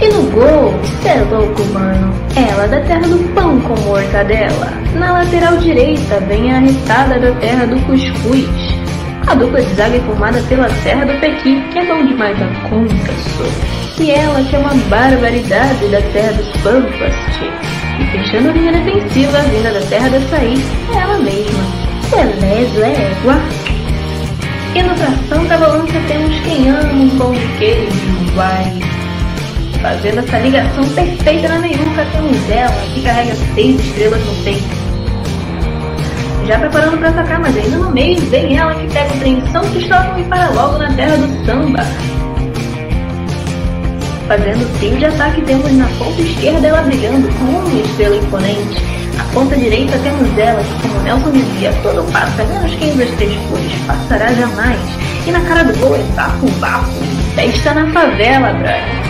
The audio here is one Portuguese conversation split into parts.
E no gol, cê é louco, mano. Ela da terra do pão com mortadela. Na lateral direita vem a arrestada da terra do cuscuz. A dupla de zaga é formada pela Serra do Pequi, que é bom demais a conta, sou. E ela que é uma barbaridade da terra dos pampas. E fechando a linha defensiva, vinda da terra da Saí, é ela mesma. Beleza, é égua. E no tração da balança temos quem ama um de queijo, vai Fazendo essa ligação perfeita na meiuca, temos ela, que carrega seis estrelas no peito. Já preparando para atacar, mas ainda no meio vem ela que pega o trem São Cristóvão e para logo na terra do samba. Fazendo o trio de ataque, temos na ponta esquerda ela brilhando com uma estrela imponente. Na ponta direita temos ela que, como Nelson dizia, todo passa, menos quem das três cores, passará jamais. E na cara do gol é bafo, bafo, festa na favela, brother.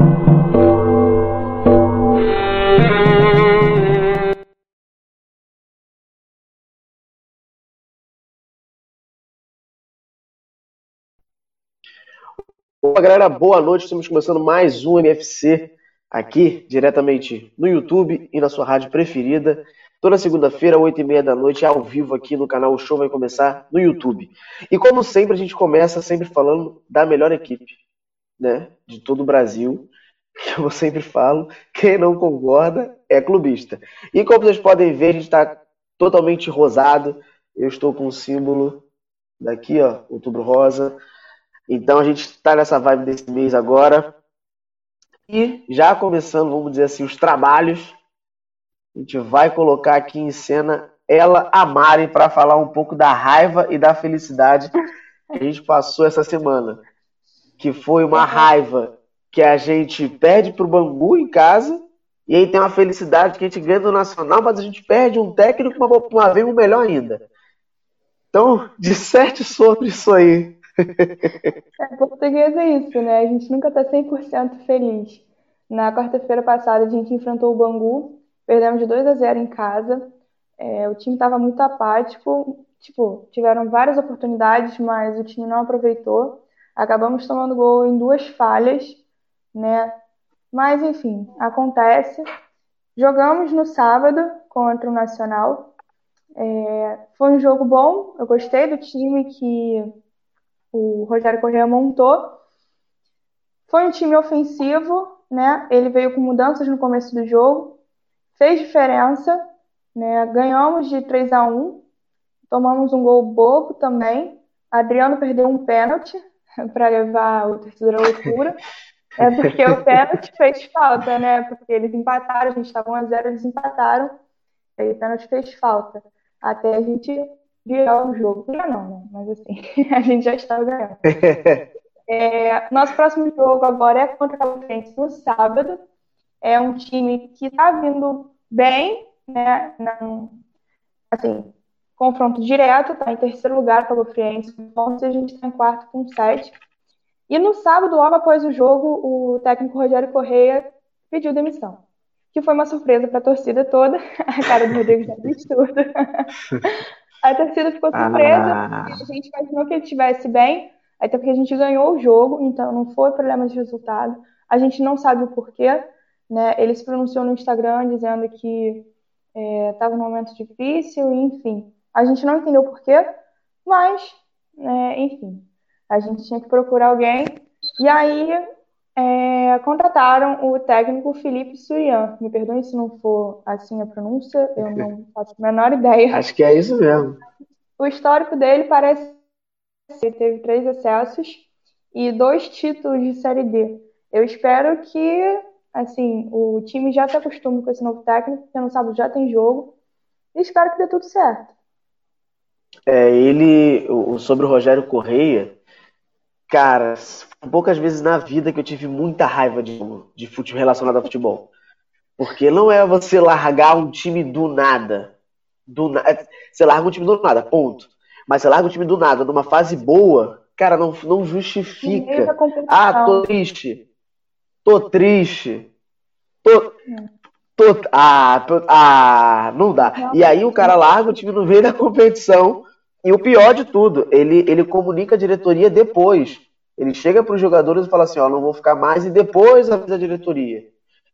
Opa, galera, boa noite. Estamos começando mais um MFC aqui, diretamente no YouTube e na sua rádio preferida. Toda segunda-feira, 8h30 da noite, ao vivo aqui no canal. O show vai começar no YouTube. E como sempre, a gente começa sempre falando da melhor equipe né, de todo o Brasil. Que eu sempre falo, quem não concorda é clubista. E como vocês podem ver, a gente está totalmente rosado. Eu estou com o símbolo daqui, ó, outubro rosa. Então a gente está nessa vibe desse mês agora. E já começando, vamos dizer assim, os trabalhos, a gente vai colocar aqui em cena ela, a Mari, para falar um pouco da raiva e da felicidade que a gente passou essa semana. Que foi uma raiva que a gente perde para o Bangu em casa, e aí tem uma felicidade que a gente ganha do Nacional, mas a gente perde um técnico, uma, uma vez um melhor ainda. Então, disserte sobre isso aí. É, português é isso, né? A gente nunca tá 100% feliz. Na quarta-feira passada, a gente enfrentou o Bangu, perdemos de 2 a 0 em casa. É, o time estava muito apático, tipo, tiveram várias oportunidades, mas o time não aproveitou. Acabamos tomando gol em duas falhas, né? Mas, enfim, acontece. Jogamos no sábado contra o Nacional. É, foi um jogo bom, eu gostei do time que o Rogério Correa montou. Foi um time ofensivo, né? Ele veio com mudanças no começo do jogo, fez diferença, né? Ganhamos de 3 a 1, tomamos um gol bobo também. Adriano perdeu um pênalti para levar o terceiro à loucura. É porque o pênalti fez falta, né? Porque eles empataram, a gente estava 1 a 0, eles empataram. Aí o pênalti fez falta. Até a gente virar o jogo. Não, não, né? Mas assim, a gente já estava ganhando. É, nosso próximo jogo agora é contra a Calafrense no sábado. É um time que está vindo bem, né? Assim, confronto direto, está em terceiro lugar a Friense com e a gente está em quarto com sete. E no sábado, logo após o jogo, o técnico Rogério Correia pediu demissão. Que foi uma surpresa para a torcida toda. A cara do Rodrigo já disse tudo. A torcida ficou surpresa, ah. a gente imaginou que ele estivesse bem, até porque a gente ganhou o jogo, então não foi problema de resultado. A gente não sabe o porquê, né? Ele se pronunciou no Instagram dizendo que estava é, num momento difícil, enfim. A gente não entendeu o porquê, mas, né, enfim, a gente tinha que procurar alguém. E aí é, contrataram o técnico Felipe Surian. Me perdoem se não for assim a pronúncia, eu não faço a menor ideia. Acho que é isso mesmo. O histórico dele parece que teve três acessos e dois títulos de Série D. Eu espero que assim o time já se acostume com esse novo técnico, porque no sábado já tem jogo, e espero que dê tudo certo. É, ele, sobre o Rogério Correia, cara, poucas vezes na vida que eu tive muita raiva de, de futebol relacionado a futebol. Porque não é você largar um time do nada. Do na... É, você larga um time do nada, ponto. Mas você larga um time do nada, numa fase boa, cara, não, não justifica. Ah, tô triste. Tô triste. Tô. tô... Ah, tô... ah, não dá. E aí o cara larga o time no meio da competição. E o pior de tudo, ele, ele comunica a diretoria depois. Ele chega para os jogadores e fala assim: Ó, não vou ficar mais, e depois avisa a diretoria.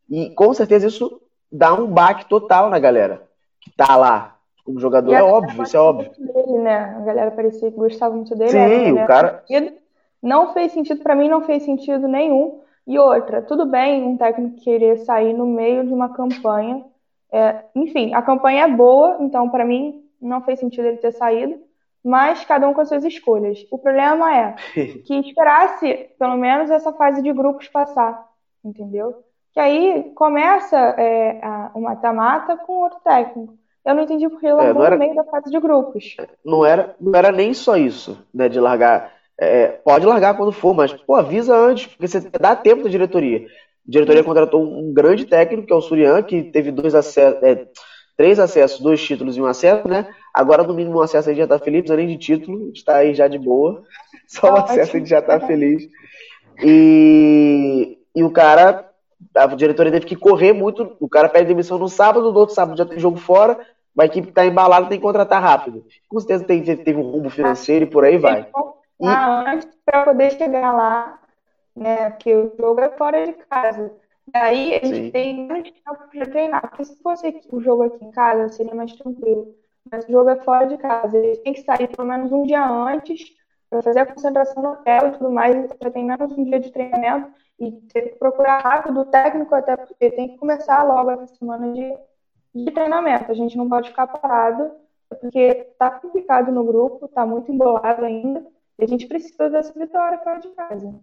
E com certeza isso dá um baque total na galera que tá lá como jogador. É óbvio, isso é óbvio. Dele, né? A galera parecia que gostava muito dele. Sim, o cara. Não fez sentido, para mim não fez sentido nenhum. E outra, tudo bem um técnico querer sair no meio de uma campanha. É, enfim, a campanha é boa, então para mim não fez sentido ele ter saído, mas cada um com as suas escolhas. O problema é que esperasse pelo menos essa fase de grupos passar, entendeu? que aí começa é, a, o mata-mata com outro técnico. Eu não entendi porque ele é, largou é, no meio da fase de grupos. Não era, não era nem só isso, né, de largar. É, pode largar quando for, mas pô, avisa antes, porque você dá tempo da diretoria. A diretoria contratou um grande técnico, que é o Surian, que teve dois acessos, é, três acessos, dois títulos e um acesso, né? Agora, no mínimo, um acesso aí já tá feliz, além de título, está aí já de boa. Só o acesso a gente já tá feliz. E, e o cara a diretoria teve que correr muito. O cara pede demissão no sábado, no outro sábado já tem jogo fora. A equipe está embalada, tem que contratar rápido. Com certeza tem, teve um rumo financeiro e por aí vai. E... Antes para poder chegar lá, né? Porque o jogo é fora de casa. Daí a gente Sim. tem mais tempo para treinar. Porque se fosse o jogo aqui em casa, seria mais tranquilo. Mas o jogo é fora de casa. Eles têm que sair pelo menos um dia antes para fazer a concentração no hotel e tudo mais. Então já tem menos um dia de treinamento e ter que procurar rápido o técnico, até porque tem que começar logo essa semana de, de treinamento. A gente não pode ficar parado, porque está complicado no grupo, está muito embolado ainda, e a gente precisa dessa vitória fora de casa.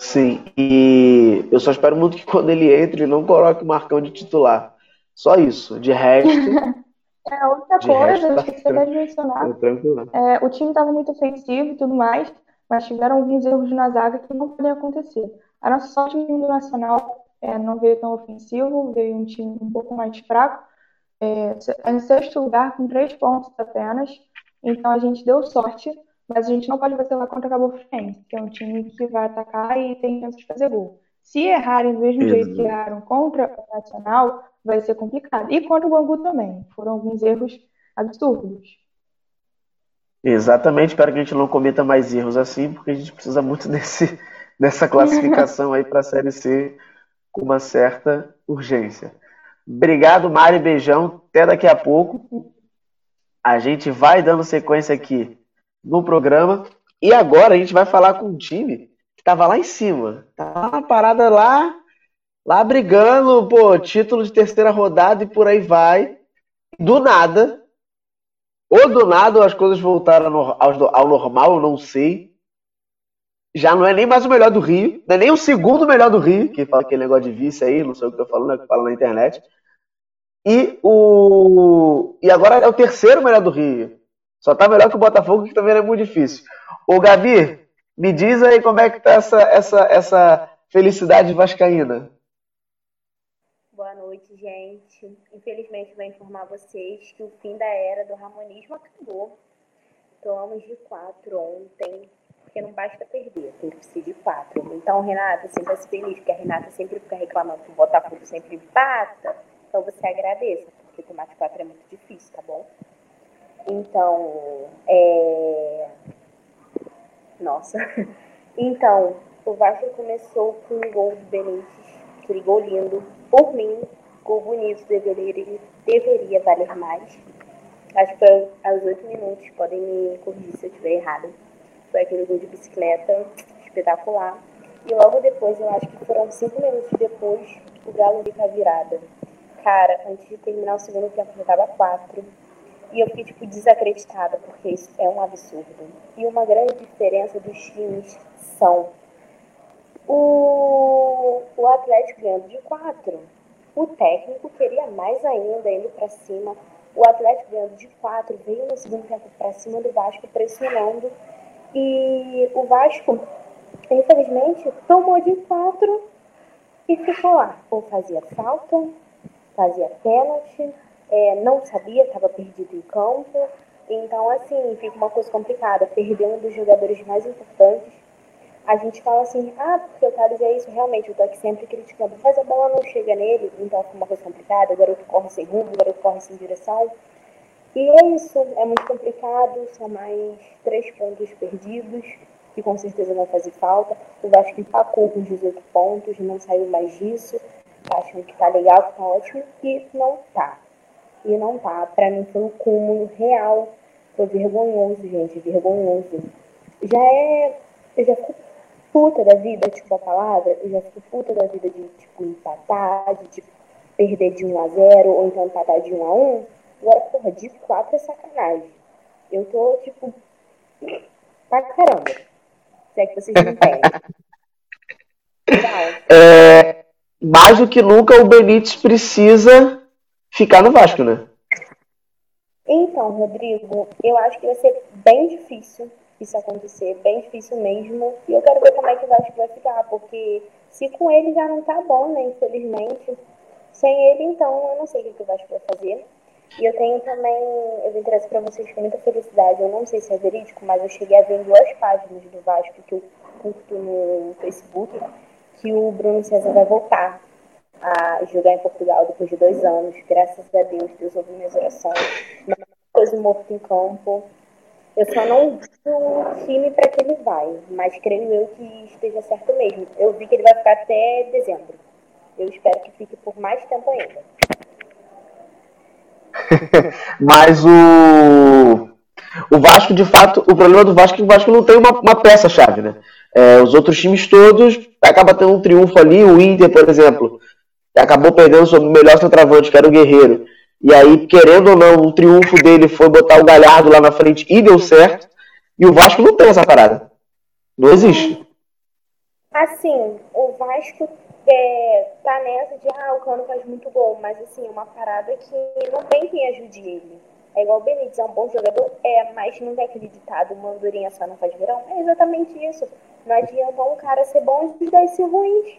Sim, e eu só espero muito que quando ele entre, ele não coloque o Marcão de titular. Só isso. De resto. é, outra coisa, tá esqueci até de mencionar. É, o time estava muito ofensivo e tudo mais, mas tiveram alguns erros na zaga que não podem acontecer. A nossa sorte no nacional é, não veio tão ofensivo, veio um time um pouco mais fraco. É, é, em sexto lugar, com três pontos apenas. Então a gente deu sorte, mas a gente não pode vacilar contra a Cabo Friense, que é um time que vai atacar e tem chance de fazer gol. Se errarem do mesmo jeito que erraram contra o Nacional, vai ser complicado. E contra o Bangu também. Foram alguns erros absurdos. Exatamente, espero que a gente não cometa mais erros assim, porque a gente precisa muito desse, dessa classificação aí para a Série C com uma certa urgência. Obrigado, Mari, beijão, até daqui a pouco. A gente vai dando sequência aqui no programa e agora a gente vai falar com um time que estava lá em cima, tava uma parada lá, lá brigando, pô, título de terceira rodada e por aí vai. Do nada, ou do nada as coisas voltaram ao, normal, eu não sei já não é nem mais o melhor do Rio, não é nem o segundo melhor do Rio, que fala aquele negócio de vice aí, não sei o que eu tô falando, é que fala na internet. E o e agora é o terceiro melhor do Rio. Só tá melhor que o Botafogo, que também é muito difícil. Ô Gabi, me diz aí como é que tá essa, essa, essa felicidade vascaína. Boa noite, gente. Infelizmente, vou informar vocês que o fim da era do ramonismo acabou. Tomamos de quatro ontem porque não basta perder, tem que ser de quatro. Então, Renata, sempre se feliz, porque a Renata sempre fica reclamando que o Botafogo sempre empata. Então, você agradeça, porque tomar de quatro é muito difícil, tá bom? Então, é. Nossa. Então, o Vasco começou com um gol do Benítez, aquele gol lindo. Por mim, gol bonito deveria, deveria valer mais. Acho que foi aos oito minutos, podem me corrigir se eu estiver errada foi aquele gol de bicicleta espetacular. E logo depois, eu acho que foram cinco minutos depois, o Galo veio com a virada. Cara, antes de terminar o segundo tempo, já tava quatro. E eu fiquei, tipo, desacreditada, porque isso é um absurdo. E uma grande diferença dos times são o, o Atlético ganhando de 4. O técnico queria mais ainda, indo para cima. O Atlético ganhando de 4, veio no segundo tempo para cima do Vasco, pressionando. E o Vasco, infelizmente, tomou de 4 e ficou lá. Ou fazia falta, fazia pênalti, é, não sabia, estava perdido em campo. Então, assim, fica uma coisa complicada. Perder um dos jogadores mais importantes. A gente fala assim, ah, porque o Thales é isso, realmente, tô aqui sempre criticando. Mas a bola não chega nele, então fica uma coisa complicada. O garoto corre sem rumo, o garoto corre sem direção. E é isso, é muito complicado. São mais três pontos perdidos, que com certeza vai fazer falta. O Vasco empacou com 18 pontos, não saiu mais disso. Acham que tá legal, que tá ótimo, e não tá e não tá. Pra mim foi um cúmulo real. Foi vergonhoso, gente, vergonhoso. Já é. Eu já fico puta da vida, tipo a palavra, eu já fico puta da vida de, tipo, empatar, de, tipo, perder de 1 a 0 ou então empatar de 1 a 1 Agora, porra, de 4 é sacanagem. Eu tô, tipo, pra caramba. Se é que vocês não entendem. é, mais do que nunca, o Benítez precisa ficar no Vasco, né? Então, Rodrigo, eu acho que vai ser bem difícil isso acontecer, bem difícil mesmo. E eu quero ver como é que o Vasco vai ficar, porque se com ele já não tá bom, né, infelizmente. Sem ele, então, eu não sei o que o Vasco vai fazer. E eu tenho também, eu vim trazer para vocês com muita felicidade, eu não sei se é verídico, mas eu cheguei a ver em duas páginas do Vasco que eu curto no Facebook, que o Bruno César vai voltar jogar em Portugal depois de dois anos. Graças a Deus, Deus ouviu minhas orações. Não é coisa morto em campo. Eu só não vi o time para que ele vai, mas creio eu que esteja certo mesmo. Eu vi que ele vai ficar até dezembro. Eu espero que fique por mais tempo ainda. mas o o Vasco, de fato, o problema do Vasco é que o Vasco não tem uma, uma peça-chave, né? É, os outros times todos acaba tendo um triunfo ali. O Inter, por exemplo, acabou perdendo o melhor centroavante, que era o Guerreiro. E aí, querendo ou não, o triunfo dele foi botar o Galhardo lá na frente e deu certo. E o Vasco não tem essa parada. Não existe. Assim, o Vasco é, tá nessa de, ah, o Cano faz muito gol, mas assim, uma parada que não tem quem ajude ele. É igual o Benítez, é um bom jogador, é, mas não tem aquele ditado, uma andorinha só não faz verão. É exatamente isso. Não adianta um cara ser bom e os dois ser ruins.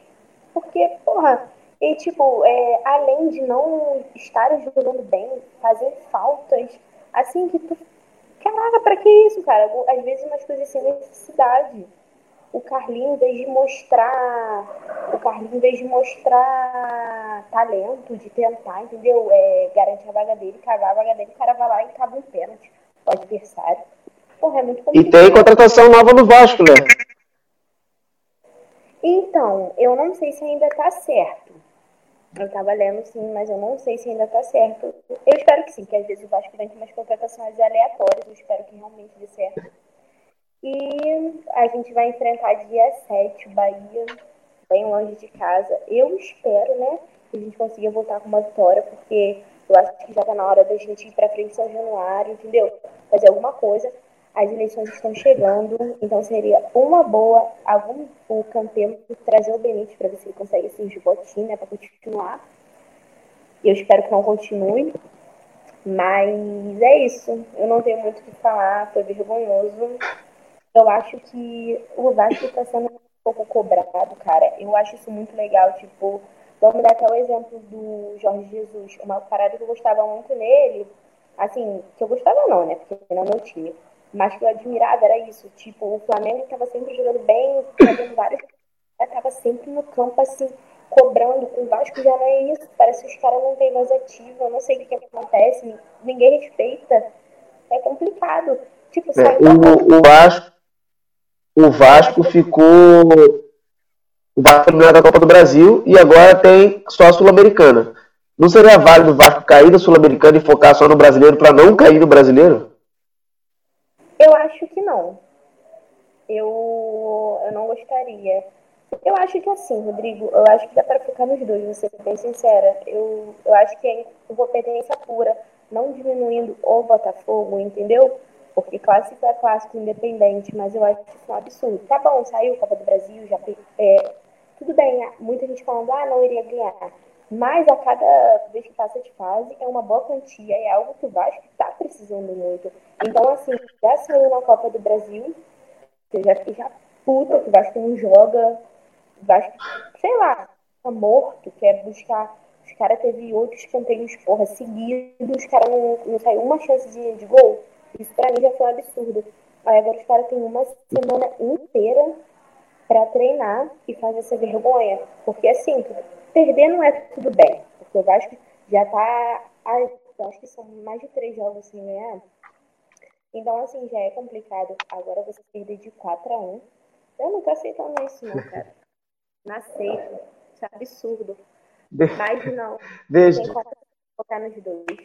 Porque, porra, e, tipo, é, além de não estarem jogando bem, fazer faltas, assim, que tu. Caraca, pra que isso, cara? Às vezes umas coisas sem necessidade. O Carlinho, em vez de mostrar. O Carlinho, em vez de mostrar talento, de tentar, entendeu? É, garantir a vaga dele, cagar a vaga dele, o cara vai lá e caga um pênalti. O adversário. Porra, é muito complicado. E tem contratação nova no Vasco, né? Então, eu não sei se ainda tá certo. Eu tava lendo sim, mas eu não sei se ainda tá certo. Eu espero que sim, que às vezes o Vasco vem com umas contratações aleatórias, eu espero que realmente dê certo. E a gente vai enfrentar dia 7 o Bahia, bem longe de casa. Eu espero, né, que a gente consiga voltar com uma vitória, porque eu acho que já tá na hora da gente ir pra frente São Januário, entendeu? Fazer alguma coisa as eleições estão chegando, então seria uma boa algum o Campelo trazer o Benítez para ver se ele consegue assim, botinha né, para continuar. Eu espero que não continue. Mas é isso. Eu não tenho muito o que falar, foi vergonhoso. Eu acho que o Vasco está sendo um pouco cobrado, cara. Eu acho isso muito legal. Tipo, vamos dar até o exemplo do Jorge Jesus. Uma parada que eu gostava muito nele, assim, que eu gostava não, né? Porque não é meu time mas que eu admirava era isso. Tipo, o Flamengo estava sempre jogando bem, fazendo vários. Estava sempre no campo, assim, cobrando. Com o Vasco já não é isso. Parece que os caras não têm mais ativo. Eu não sei o que, acontece. Ninguém respeita. É complicado. Tipo, é, o, o, Vasco, o Vasco ficou. O Vasco eliminado da Copa do Brasil e agora tem só a Sul-Americana. Não seria válido o Vasco cair da Sul-Americana e focar só no brasileiro para não cair no brasileiro? Eu acho que não. Eu, eu não gostaria. Eu acho que assim, Rodrigo, eu acho que dá para focar nos dois, vou ser bem sincera. Eu, eu acho que é incompetência pura. não diminuindo o Botafogo, entendeu? Porque clássico é clássico independente, mas eu acho isso um absurdo. Tá bom, saiu Copa do Brasil, já é, tudo bem, muita gente falando, ah, não iria ganhar. Mas a cada vez que passa de fase é uma boa quantia, é algo que o Vasco está precisando muito. Então, assim, já saiu na Copa do Brasil, eu já fiquei já puta que o Vasco não joga, o Vasco, sei lá, tá morto, quer buscar. Os caras teve outros canteiros, porra, seguidos, os caras não, não saiu uma chance de, de gol. Isso pra mim já foi um absurdo. Aí agora os caras têm uma semana inteira para treinar e fazer essa vergonha. Porque assim, perder não é tudo bem. Porque o Vasco já tá. eu acho que são mais de três jogos sem ganhar. Então, assim, já é complicado. Agora você perder de 4 a 1 Eu não tô aceitando isso, não, cara. Não aceito. Isso é absurdo. Mas não. Beijo. Tem focar nos dois.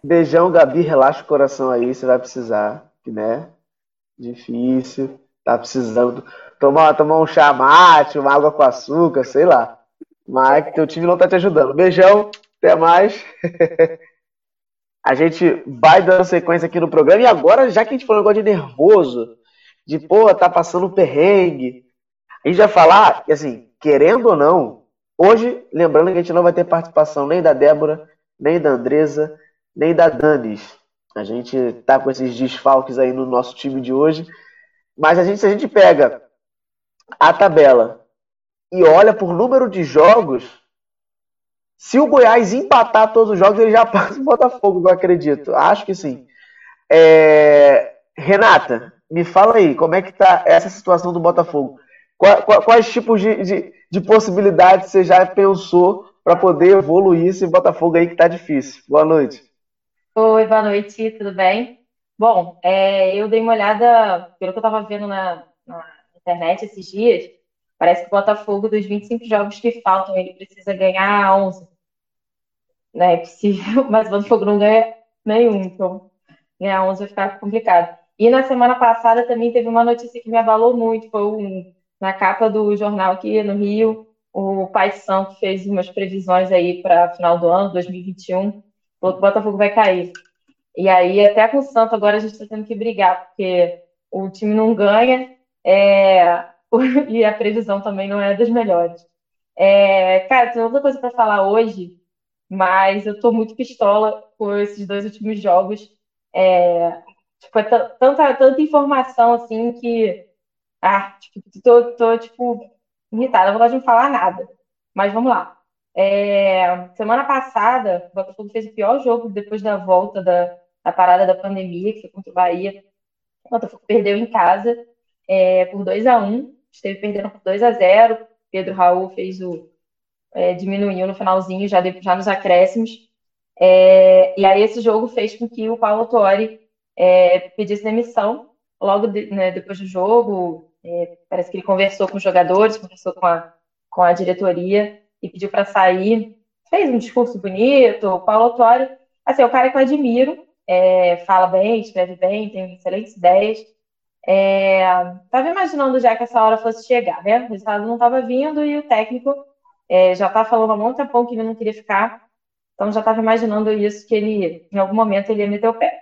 Beijão, Gabi. Relaxa o coração aí. Você vai precisar, né? Difícil. Tá precisando tomar, tomar um chá mate, uma água com açúcar, sei lá. Mas teu time não tá te ajudando. Beijão, até mais. a gente vai dando sequência aqui no programa. E agora, já que a gente falou um negócio de nervoso, de pô, tá passando perrengue, a gente vai falar, assim, querendo ou não, hoje, lembrando que a gente não vai ter participação nem da Débora, nem da Andresa, nem da Danis. A gente tá com esses desfalques aí no nosso time de hoje. Mas a gente, se a gente pega a tabela e olha por número de jogos, se o Goiás empatar todos os jogos, ele já passa o Botafogo, eu acredito. Acho que sim. É... Renata, me fala aí, como é que tá essa situação do Botafogo? Quais, quais tipos de, de, de, possibilidades você já pensou para poder evoluir esse Botafogo aí que tá difícil? Boa noite. Oi, boa noite, tudo bem? Bom, é, eu dei uma olhada, pelo que eu estava vendo na, na internet esses dias, parece que o Botafogo, dos 25 jogos que faltam, ele precisa ganhar 11. Né, é possível, mas o Botafogo não ganha nenhum, então ganhar 11 vai ficar complicado. E na semana passada também teve uma notícia que me abalou muito, foi um, na capa do jornal aqui no Rio, o Pai São que fez umas previsões aí para final do ano, 2021, falou que o Botafogo vai cair. E aí, até com o Santo, agora a gente está tendo que brigar, porque o time não ganha é, e a previsão também não é das melhores. É, cara, tem outra coisa para falar hoje, mas eu estou muito pistola por esses dois últimos jogos. É, tipo, é tanta, tanta informação assim que. Ah, tipo, tô, tô tipo, irritada, não vou de não falar nada. Mas vamos lá. É, semana passada, o Botafogo fez o pior jogo depois da volta da, da parada da pandemia, que foi contra o Bahia. O Botafogo perdeu em casa é, por 2 a 1 esteve perdendo por 2 a 0 Pedro Raul fez o. É, diminuiu no finalzinho, já, de, já nos acréscimos. É, e aí esse jogo fez com que o Paulo Tori é, pedisse demissão logo de, né, depois do jogo. É, parece que ele conversou com os jogadores, conversou com a, com a diretoria e pediu para sair. Fez um discurso bonito. O Paulo Tori, assim, é o cara que eu admiro, é, fala bem, escreve bem, tem excelentes ideias. Estava é, imaginando já que essa hora fosse chegar, né? O resultado não estava vindo e o técnico é, já tá falando há muito tempo que ele não queria ficar. Então já estava imaginando isso, que ele, em algum momento, ele ia meter o pé.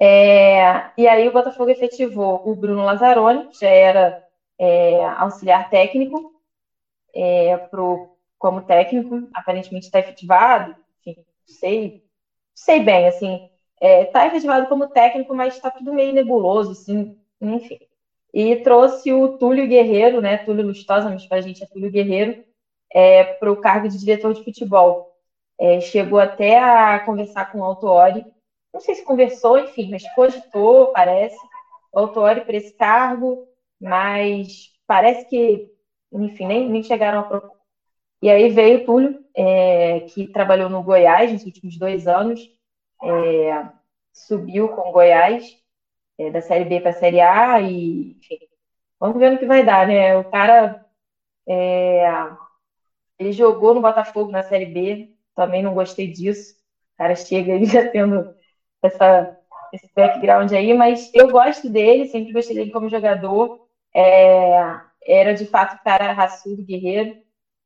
É, e aí o Botafogo efetivou o Bruno Lazzaroni, que já era é, auxiliar técnico, é, pro, como técnico, aparentemente está efetivado, enfim, sei, sei bem, assim, está é, tá efetivado como técnico, mas está tudo meio nebuloso, assim, enfim. E trouxe o Túlio Guerreiro, né? Túlio Lustosa, mas para a gente é Túlio Guerreiro, é, para o cargo de diretor de futebol. É, chegou até a conversar com o Autori, não sei se conversou, enfim, mas cogitou, parece, o Autori para esse cargo, mas parece que, enfim, nem, nem chegaram a propor. E aí veio o Túlio, é, que trabalhou no Goiás nos últimos dois anos, é, subiu com o Goiás, é, da Série B para a Série A, e vamos ver no que vai dar, né? O cara é, ele jogou no Botafogo na Série B, também não gostei disso. O cara chega aí já tendo essa, esse background aí, mas eu gosto dele, sempre gostei dele como jogador. É, era de fato um cara raçudo, guerreiro,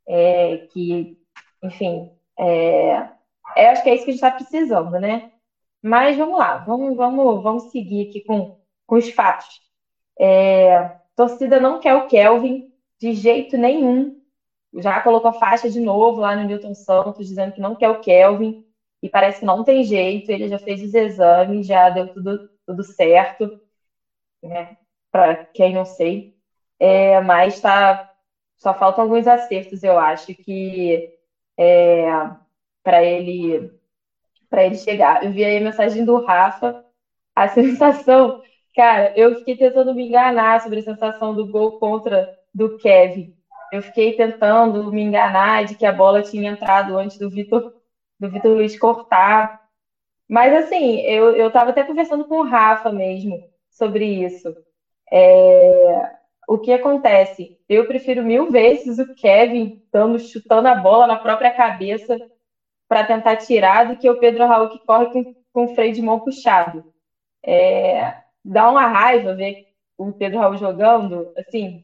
é, que, enfim, é, É, acho que é isso que a gente está precisando, né? Mas vamos lá, vamos, vamos, vamos seguir aqui com, com os fatos. É, torcida não quer o Kelvin de jeito nenhum. Já colocou faixa de novo lá no Newton Santos, dizendo que não quer o Kelvin. E parece que não tem jeito. Ele já fez os exames, já deu tudo, tudo certo. Né? Para quem não sei. É, mas tá, só faltam alguns acertos, eu acho, que é, para ele para ele chegar. Eu vi aí a mensagem do Rafa, a sensação, cara, eu fiquei tentando me enganar sobre a sensação do gol contra do Kevin. Eu fiquei tentando me enganar de que a bola tinha entrado antes do Vitor do Vitor Luiz cortar. Mas assim, eu, eu tava até conversando com o Rafa mesmo sobre isso. É, o que acontece? Eu prefiro mil vezes o Kevin dando, chutando a bola na própria cabeça para tentar tirar do que o Pedro Raul que corre com, com o freio de mão puxado. É, dá uma raiva ver o Pedro Raul jogando, assim,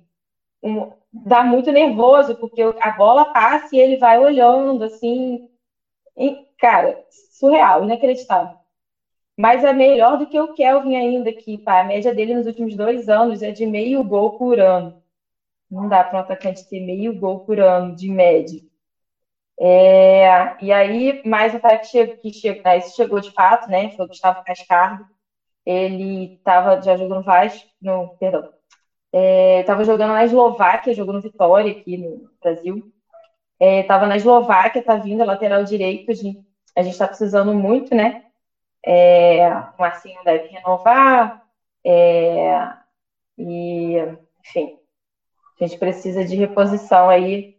um, dá muito nervoso, porque a bola passa e ele vai olhando, assim, e, cara, surreal, inacreditável. Mas é melhor do que o Kelvin ainda, que pá, a média dele nos últimos dois anos é de meio gol por ano. Não dá para um atacante ter meio gol por ano de média. É, e aí, mais um cara que, chegou, que né, chegou de fato, né? Foi o Gustavo Cascardo. Ele tava, já jogou no Vasco, no, perdão, estava é, jogando na Eslováquia, jogou no Vitória aqui no Brasil. Estava é, na Eslováquia, tá vindo, lateral direito. A gente está precisando muito, né? É, o Marcinho deve renovar. É, e, enfim, a gente precisa de reposição aí.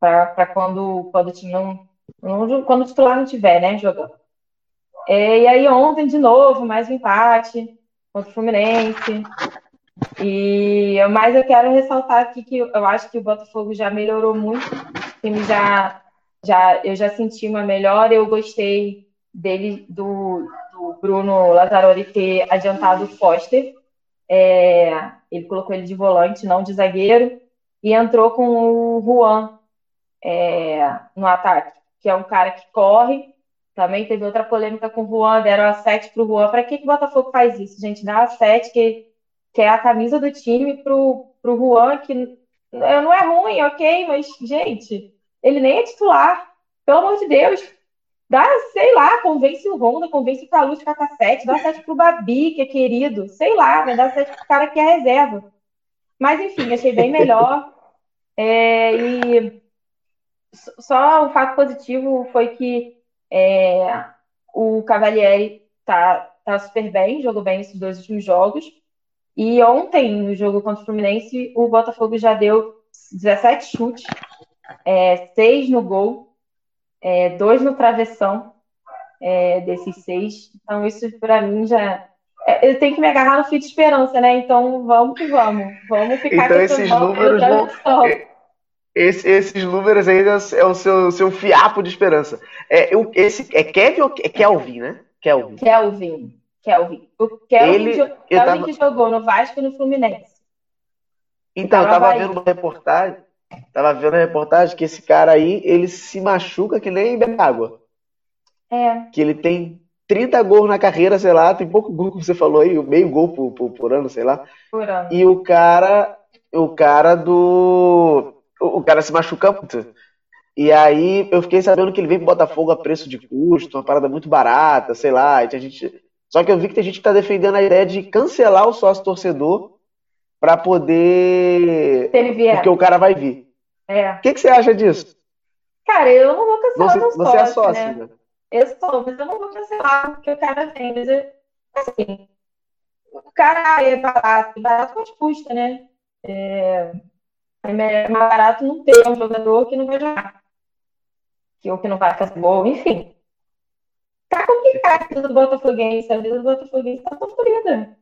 Para quando, quando, um, um, quando o titular não tiver, né, jogando. É, e aí ontem, de novo, mais um empate contra o Fluminense. E mais eu quero ressaltar aqui que eu acho que o Botafogo já melhorou muito. O time já, já, eu já senti uma melhora. Eu gostei dele, do, do Bruno Lazzaroni ter adiantado o Foster. É, ele colocou ele de volante, não de zagueiro. E entrou com o Juan é, no ataque, que é um cara que corre. Também teve outra polêmica com o Juan, deram a 7 para o Juan. Para que, que o Botafogo faz isso, gente? Dá a 7, que, que é a camisa do time, para o Juan, que não é ruim, ok, mas, gente, ele nem é titular. Pelo amor de Deus. Dá, sei lá, convence o Honda, convence o Calu de ficar com a 7, dá 7 pro Babi, que é querido. Sei lá, vai dar 7 pro cara que é reserva. Mas, enfim, achei bem melhor. É, e só o fato positivo foi que é, o Cavalieri tá, tá super bem, jogou bem esses dois últimos jogos. E ontem, no jogo contra o Fluminense, o Botafogo já deu 17 chutes, é, 6 no gol, é, 2 no travessão é, desses 6. Então, isso para mim já. É, eu tenho que me agarrar no fio de esperança, né? Então, vamos que vamos. Vamos ficar então, com esses números vão, esse, esses números aí é o seu, seu fiapo de esperança. É, eu, esse, é Kevin ou é Kelvin, né? Kelvin. Kelvin. Kelvin. O Kelvin, Ele, Kelvin tava... que jogou no Vasco e no Fluminense. Então, eu tava vendo uma reportagem. Tava vendo a reportagem que esse cara aí, ele se machuca que nem bebe água. É. Que ele tem 30 gols na carreira, sei lá, tem pouco gol, como você falou aí, meio gol por, por, por ano, sei lá. Por ano. E o cara, o cara do o cara se machuca muito. E aí eu fiquei sabendo que ele vem pro Botafogo a preço de custo, uma parada muito barata, sei lá. a gente... Só que eu vi que tem gente que tá defendendo a ideia de cancelar o sócio torcedor para poder. Se ele vier. Porque o cara vai vir. É. O que, que você acha disso? Cara, eu não vou cancelar você, meu sócio, você é sócio, né? né? Eu sou, mas eu não vou cancelar porque o cara vem. Mas eu, assim, o cara é barato, barato quanto custa, né? É, é mais barato não ter um jogador que não vai jogar. Que, ou que não vai fazer gol, enfim. Tá complicado a vida do Botafoguense. A vida do Botafoguense tá sofrida.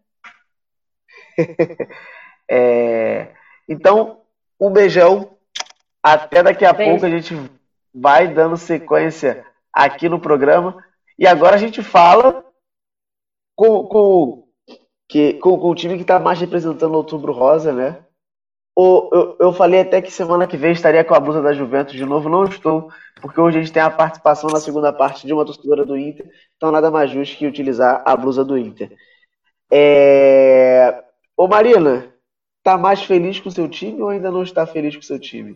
é, então, um beijão. Até daqui a Beijo. pouco a gente vai dando sequência aqui no programa. E agora a gente fala com, com, que, com, com o time que está mais representando o Outubro Rosa, né? O, eu, eu falei até que semana que vem estaria com a blusa da Juventus de novo. Não estou, porque hoje a gente tem a participação na segunda parte de uma torcedora do Inter. Então nada mais justo que utilizar a blusa do Inter. É... Ô Marina, tá mais feliz com o seu time ou ainda não está feliz com o seu time?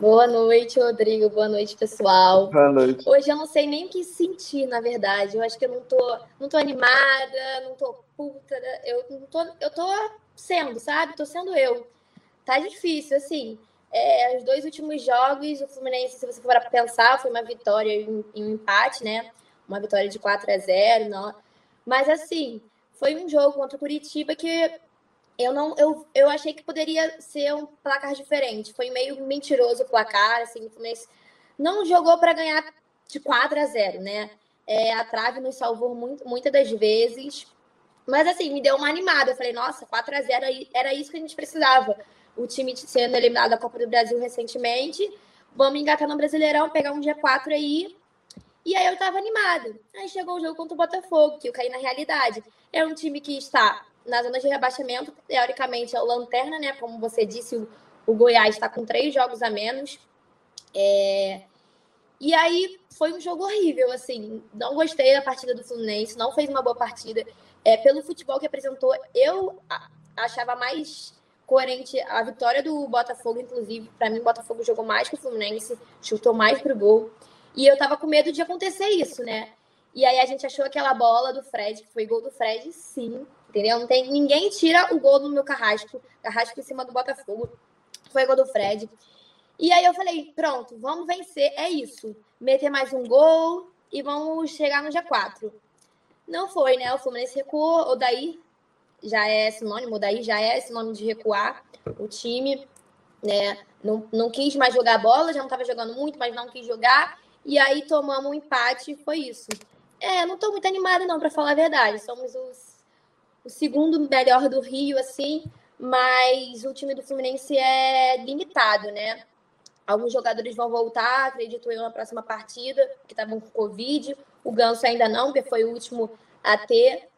Boa noite, Rodrigo. Boa noite, pessoal. Boa noite. Hoje eu não sei nem o que sentir, na verdade. Eu acho que eu não tô, não tô animada, não tô puta. Eu não tô, eu tô sendo, sabe? Tô sendo eu. Tá difícil, assim. É, os dois últimos jogos, o Fluminense, se você for pensar, foi uma vitória e um, um, empate, né? Uma vitória de 4 a 0 não. Mas assim, foi um jogo contra o Curitiba que eu não eu, eu achei que poderia ser um placar diferente. Foi meio mentiroso o placar, assim, o Fluminense não jogou para ganhar de 4 a 0, né? É, a trave nos salvou muito, muitas das vezes. Mas assim, me deu uma animada. Eu falei, nossa, 4 a 0 era isso que a gente precisava. O time sendo eliminado da Copa do Brasil recentemente. Vamos engatar no Brasileirão, pegar um G4 aí. E aí eu tava animada. Aí chegou o jogo contra o Botafogo, que eu caí na realidade. É um time que está na zona de rebaixamento, teoricamente é o Lanterna, né? Como você disse, o, o Goiás está com três jogos a menos. É... E aí foi um jogo horrível, assim. Não gostei da partida do Fluminense, não fez uma boa partida. É, pelo futebol que apresentou, eu achava mais coerente a vitória do Botafogo, inclusive. Para mim, o Botafogo jogou mais que o Fluminense, chutou mais pro gol. E eu tava com medo de acontecer isso, né? E aí a gente achou aquela bola do Fred, que foi gol do Fred, sim. Entendeu? Não tem, ninguém tira o gol do meu carrasco. Carrasco em cima do Botafogo. Foi gol do Fred. E aí eu falei, pronto, vamos vencer, é isso. Meter mais um gol e vamos chegar no G4. Não foi, né? O Fluminense recuou, o daí já é sinônimo, daí já é sinônimo de recuar. O time, né, não, não quis mais jogar bola, já não estava jogando muito, mas não quis jogar. E aí tomamos um empate, foi isso. É, não estou muito animada não, para falar a verdade. Somos os o segundo melhor do Rio, assim, mas o time do Fluminense é limitado, né? Alguns jogadores vão voltar, acredito eu, na próxima partida, que estavam com Covid. O Ganso ainda não, porque foi o último a ter.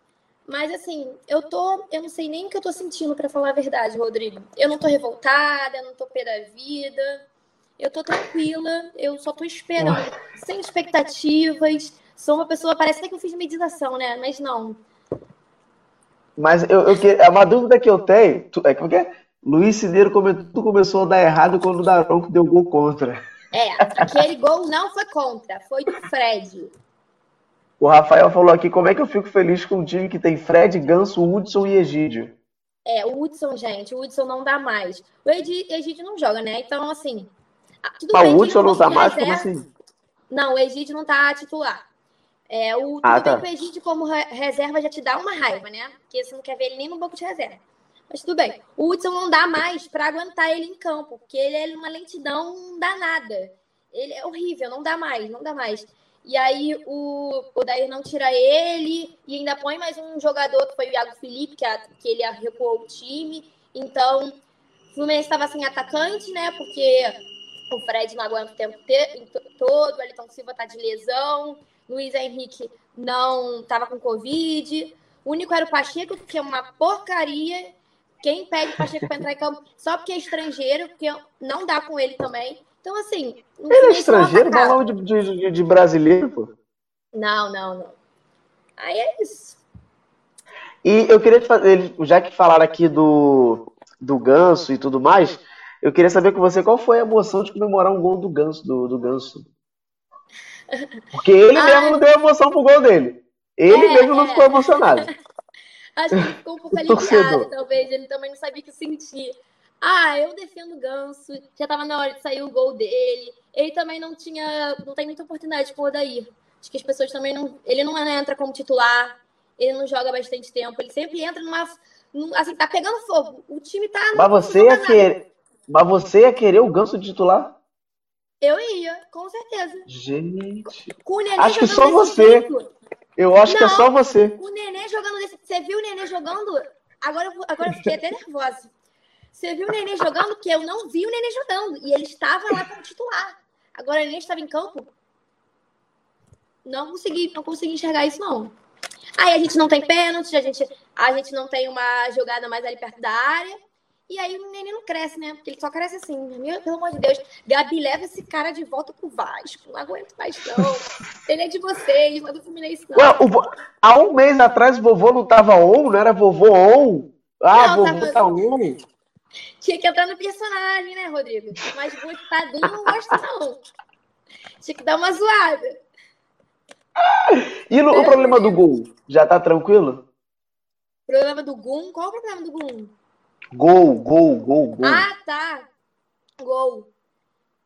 Mas assim, eu tô, eu não sei nem o que eu tô sentindo para falar a verdade, Rodrigo. Eu não tô revoltada, eu não tô pé da vida. Eu tô tranquila, eu só tô esperando, sem expectativas. Sou uma pessoa, parece até que eu fiz meditação, né? Mas não. Mas eu, eu, é uma dúvida que eu tenho. É que é? Luiz Cineiro tudo começou a dar errado quando o Daronco deu gol contra. É, aquele gol não foi contra, foi do Fred. O Rafael falou aqui como é que eu fico feliz com um time que tem Fred, Ganso, Hudson e Egídio. É, o Hudson, gente, o Hudson não dá mais. O Egídio não joga, né? Então, assim. Tudo Mas o Hudson não dá mais? Como assim? Não, o Egídio não tá titular. É, o, tudo ah, tá. bem que o Egídio como reserva já te dá uma raiva, né? Porque você não quer ver ele nem no banco de reserva. Mas tudo bem. O Hudson não dá mais para aguentar ele em campo, porque ele é uma lentidão danada. Ele é horrível, não dá mais, não dá mais. E aí o, o não tira ele e ainda põe mais um jogador, que foi o Iago Felipe, que, a, que ele recuou o time. Então, o Fluminense estava sem atacante, né? Porque o Fred não aguenta o tempo todo, o Elton Silva tá de lesão. Luiz Henrique não estava com Covid. O único era o Pacheco, que é uma porcaria. Quem pede Pacheco para entrar em campo só porque é estrangeiro, porque não dá com ele também. Então, assim. Ele é estrangeiro? Dá nome de, de, de brasileiro, pô. Não, não, não. Aí é isso. E eu queria te fazer, já que falaram aqui do, do Ganso e tudo mais, eu queria saber com você qual foi a emoção de comemorar um gol do Ganso, do, do Ganso. Porque ele Ai, mesmo não deu emoção pro gol dele. Ele é, mesmo não é. ficou emocionado. Acho que ele ficou um pouco aliviado, talvez. Ele também não sabia o que sentir. Ah, eu defendo o Ganso. Já tava na hora de sair o gol dele. Ele também não tinha. Não tem muita oportunidade com o Odair. Acho que as pessoas também não. Ele não entra como titular. Ele não joga bastante tempo. Ele sempre entra numa. Assim, tá pegando fogo. O time tá. Mas você ia querer. Mas você ia querer o Ganso de titular? Eu ia, com certeza. Gente. Com o Nenê acho que só você. Jeito. Eu acho não, que é só você. O Nenê jogando desse. Você viu o Nenê jogando? Agora, agora eu fiquei até nervosa. Você viu o Nenê jogando? Que eu não vi o Nenê jogando. E ele estava lá como titular. Agora o Nenê estava em campo. Não consegui, não consegui enxergar isso, não. Aí a gente não tem pênalti, a gente, a gente não tem uma jogada mais ali perto da área. E aí o neném não cresce, né? Porque ele só cresce assim. Meu, pelo amor de Deus. Gabi, leva esse cara de volta pro Vasco. Não aguento mais, não. Ele é de vocês, não é do Fluminense, não. Ué, há um mês atrás o vovô não tava on, não era vovô on? Ah, não, vovô tava... tá on. Tinha que entrar no personagem, né, Rodrigo? Mas gostadinho não gosta, não. Tinha que dar uma zoada. E no, o problema do gol? Já tá tranquilo? Problema do Gum? Qual o problema do Gum? Gol, gol, gol, gol. Ah, tá. Gol.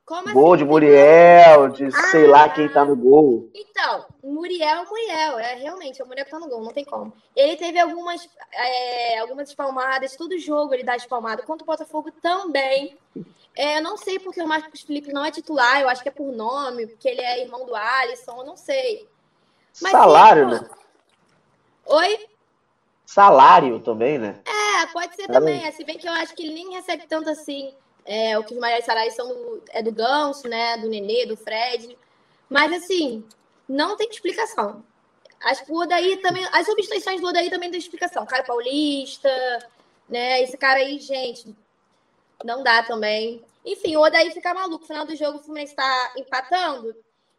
Como gol assim? de Muriel, de ah, sei lá quem tá no gol. Então, Muriel é Muriel, é realmente é o Muriel que tá no gol, não tem como. Ele teve algumas, é, algumas espalmadas, todo jogo ele dá espalmada, contra o Botafogo também. É, eu não sei porque o Marcos Felipe não é titular, eu acho que é por nome, porque ele é irmão do Alisson, eu não sei. Mas, Salário, né? Oi? Salário também, né? É, pode ser também. É, se bem que eu acho que ele nem recebe tanto assim. É, o que maiores salários são do, é do Ganso, né? Do Nenê, do Fred. Mas assim, não tem explicação. Que o Odaí também. As substituições do Odaí também tem explicação. Cara paulista, né? Esse cara aí, gente, não dá também. Enfim, o Odaí fica maluco. No final do jogo, o Fluminense tá empatando.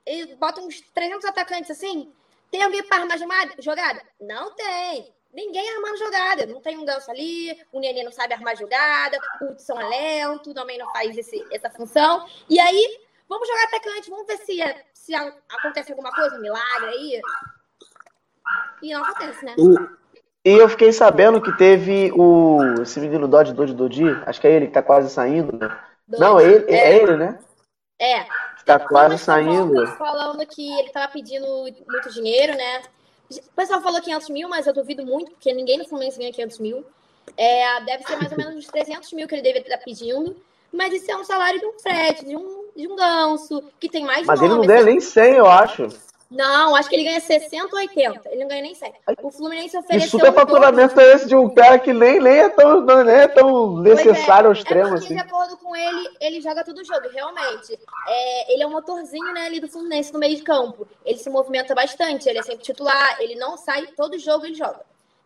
Ele bota uns 300 atacantes assim. Tem alguém para armar jogada? Não tem. Ninguém armando jogada. Não tem um ganso ali, o Nenê não sabe armar jogada, o Hudson é lento, também não faz esse, essa função. E aí, vamos jogar atacante, vamos ver se, se acontece alguma coisa, um milagre aí. E não acontece, né? E eu fiquei sabendo que teve o. Esse menino Dodge Dodge Dodi, acho que é ele que tá quase saindo, né? Dodge, não, é ele, é. é ele, né? É. Tá quase saindo. Falando que ele tava pedindo muito dinheiro, né? O pessoal falou 500 mil, mas eu duvido muito, porque ninguém no Fluminense ganha 500 mil. É, deve ser mais ou menos uns 300 mil que ele deve estar pedindo. Mas isso é um salário de um Fred, de um, de um ganso, que tem mais Mas ele não ganha nem 100, eu acho. Não, acho que ele ganha 60 ou 80. Ele não ganha nem 100. O Fluminense ofereceu. Que super faturamento é esse de um cara que nem, nem, é, tão, não é tão necessário é, ao extremo é assim? De acordo com ele, ele joga todo o jogo, realmente. É, ele é um motorzinho né, ali do Fluminense no meio de campo. Ele se movimenta bastante, ele é sempre titular, ele não sai, todo jogo ele joga.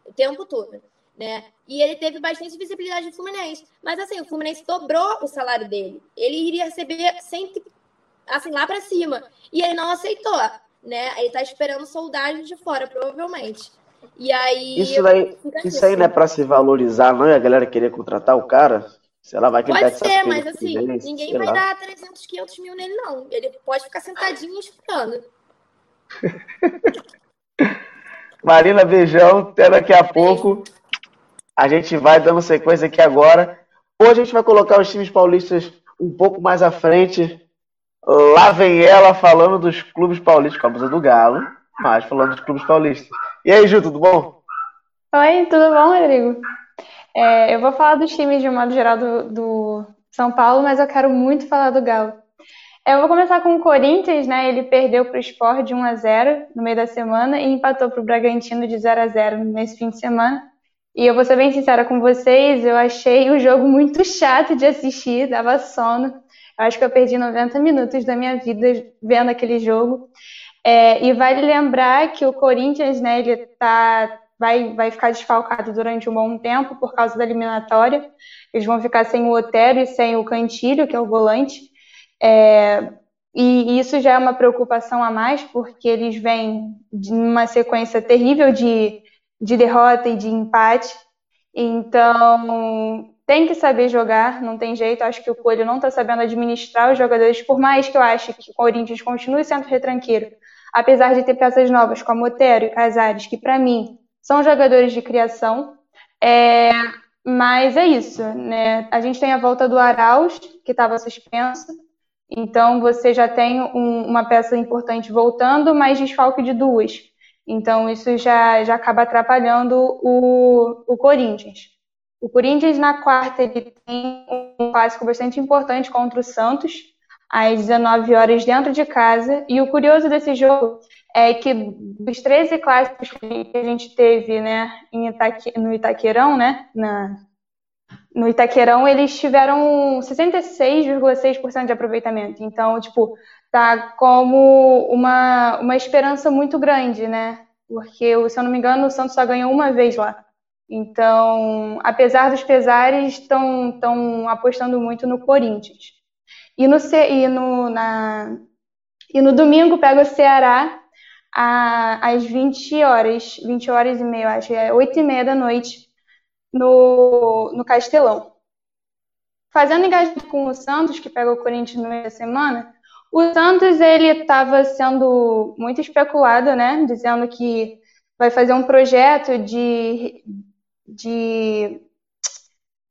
O tempo todo. Né? E ele teve bastante visibilidade no Fluminense. Mas assim, o Fluminense dobrou o salário dele. Ele iria receber sempre assim, lá para cima. E ele não aceitou né? Ele tá esperando soldados de fora, provavelmente. E aí. Isso, aí, isso aí não é pra se valorizar, não? E a galera querer contratar o cara? Sei lá, vai que Pode ser, mas assim, ninguém vai lá. dar 300, 500 mil nele, não. Ele pode ficar sentadinho esperando. Marina, beijão. Até daqui a pouco. A gente vai dando sequência aqui agora. Hoje a gente vai colocar os times paulistas um pouco mais à frente Lá vem ela falando dos clubes paulistas, com a blusa do Galo, mas falando dos clubes paulistas. E aí, Ju, tudo bom? Oi, tudo bom, Rodrigo? É, eu vou falar dos times de um modo geral do, do, São Paulo, mas eu quero muito falar do Galo. É, eu vou começar com o Corinthians, né? Ele perdeu para o Sport de 1 a 0 no meio da semana e empatou para o Bragantino de 0 a 0 nesse fim de semana. E eu vou ser bem sincera com vocês, eu achei o jogo muito chato de assistir, dava sono. Acho que eu perdi 90 minutos da minha vida vendo aquele jogo. É, e vale lembrar que o Corinthians, né, ele tá, vai, vai ficar desfalcado durante um bom tempo por causa da eliminatória. Eles vão ficar sem o Otero e sem o Cantilho, que é o volante. É, e isso já é uma preocupação a mais, porque eles vêm de uma sequência terrível de, de derrota e de empate. Então, tem que saber jogar, não tem jeito. Acho que o Coelho não está sabendo administrar os jogadores, por mais que eu ache que o Corinthians continue sendo retranqueiro, apesar de ter peças novas como Otero e Casares, que para mim são jogadores de criação. É, mas é isso, né? A gente tem a volta do Arauz, que estava suspenso. Então você já tem um, uma peça importante voltando, mas desfalque de duas. Então isso já, já acaba atrapalhando o, o Corinthians. O Corinthians, na quarta, ele tem um clássico bastante importante contra o Santos, às 19 horas dentro de casa. E o curioso desse jogo é que dos 13 clássicos que a gente teve né, Itaque, no Itaquerão, né, na, no Itaquerão, eles tiveram 66,6% de aproveitamento. Então, tipo, tá como uma, uma esperança muito grande, né? Porque, se eu não me engano, o Santos só ganhou uma vez lá. Então, apesar dos pesares, estão apostando muito no Corinthians. E no, e no, na, e no domingo pega o Ceará a, às 20 horas, 20 horas e meia, acho, é 8 e meia da noite, no, no Castelão. Fazendo engajamento com o Santos, que pega o Corinthians no meio da semana, o Santos ele estava sendo muito especulado, né, dizendo que vai fazer um projeto de, de,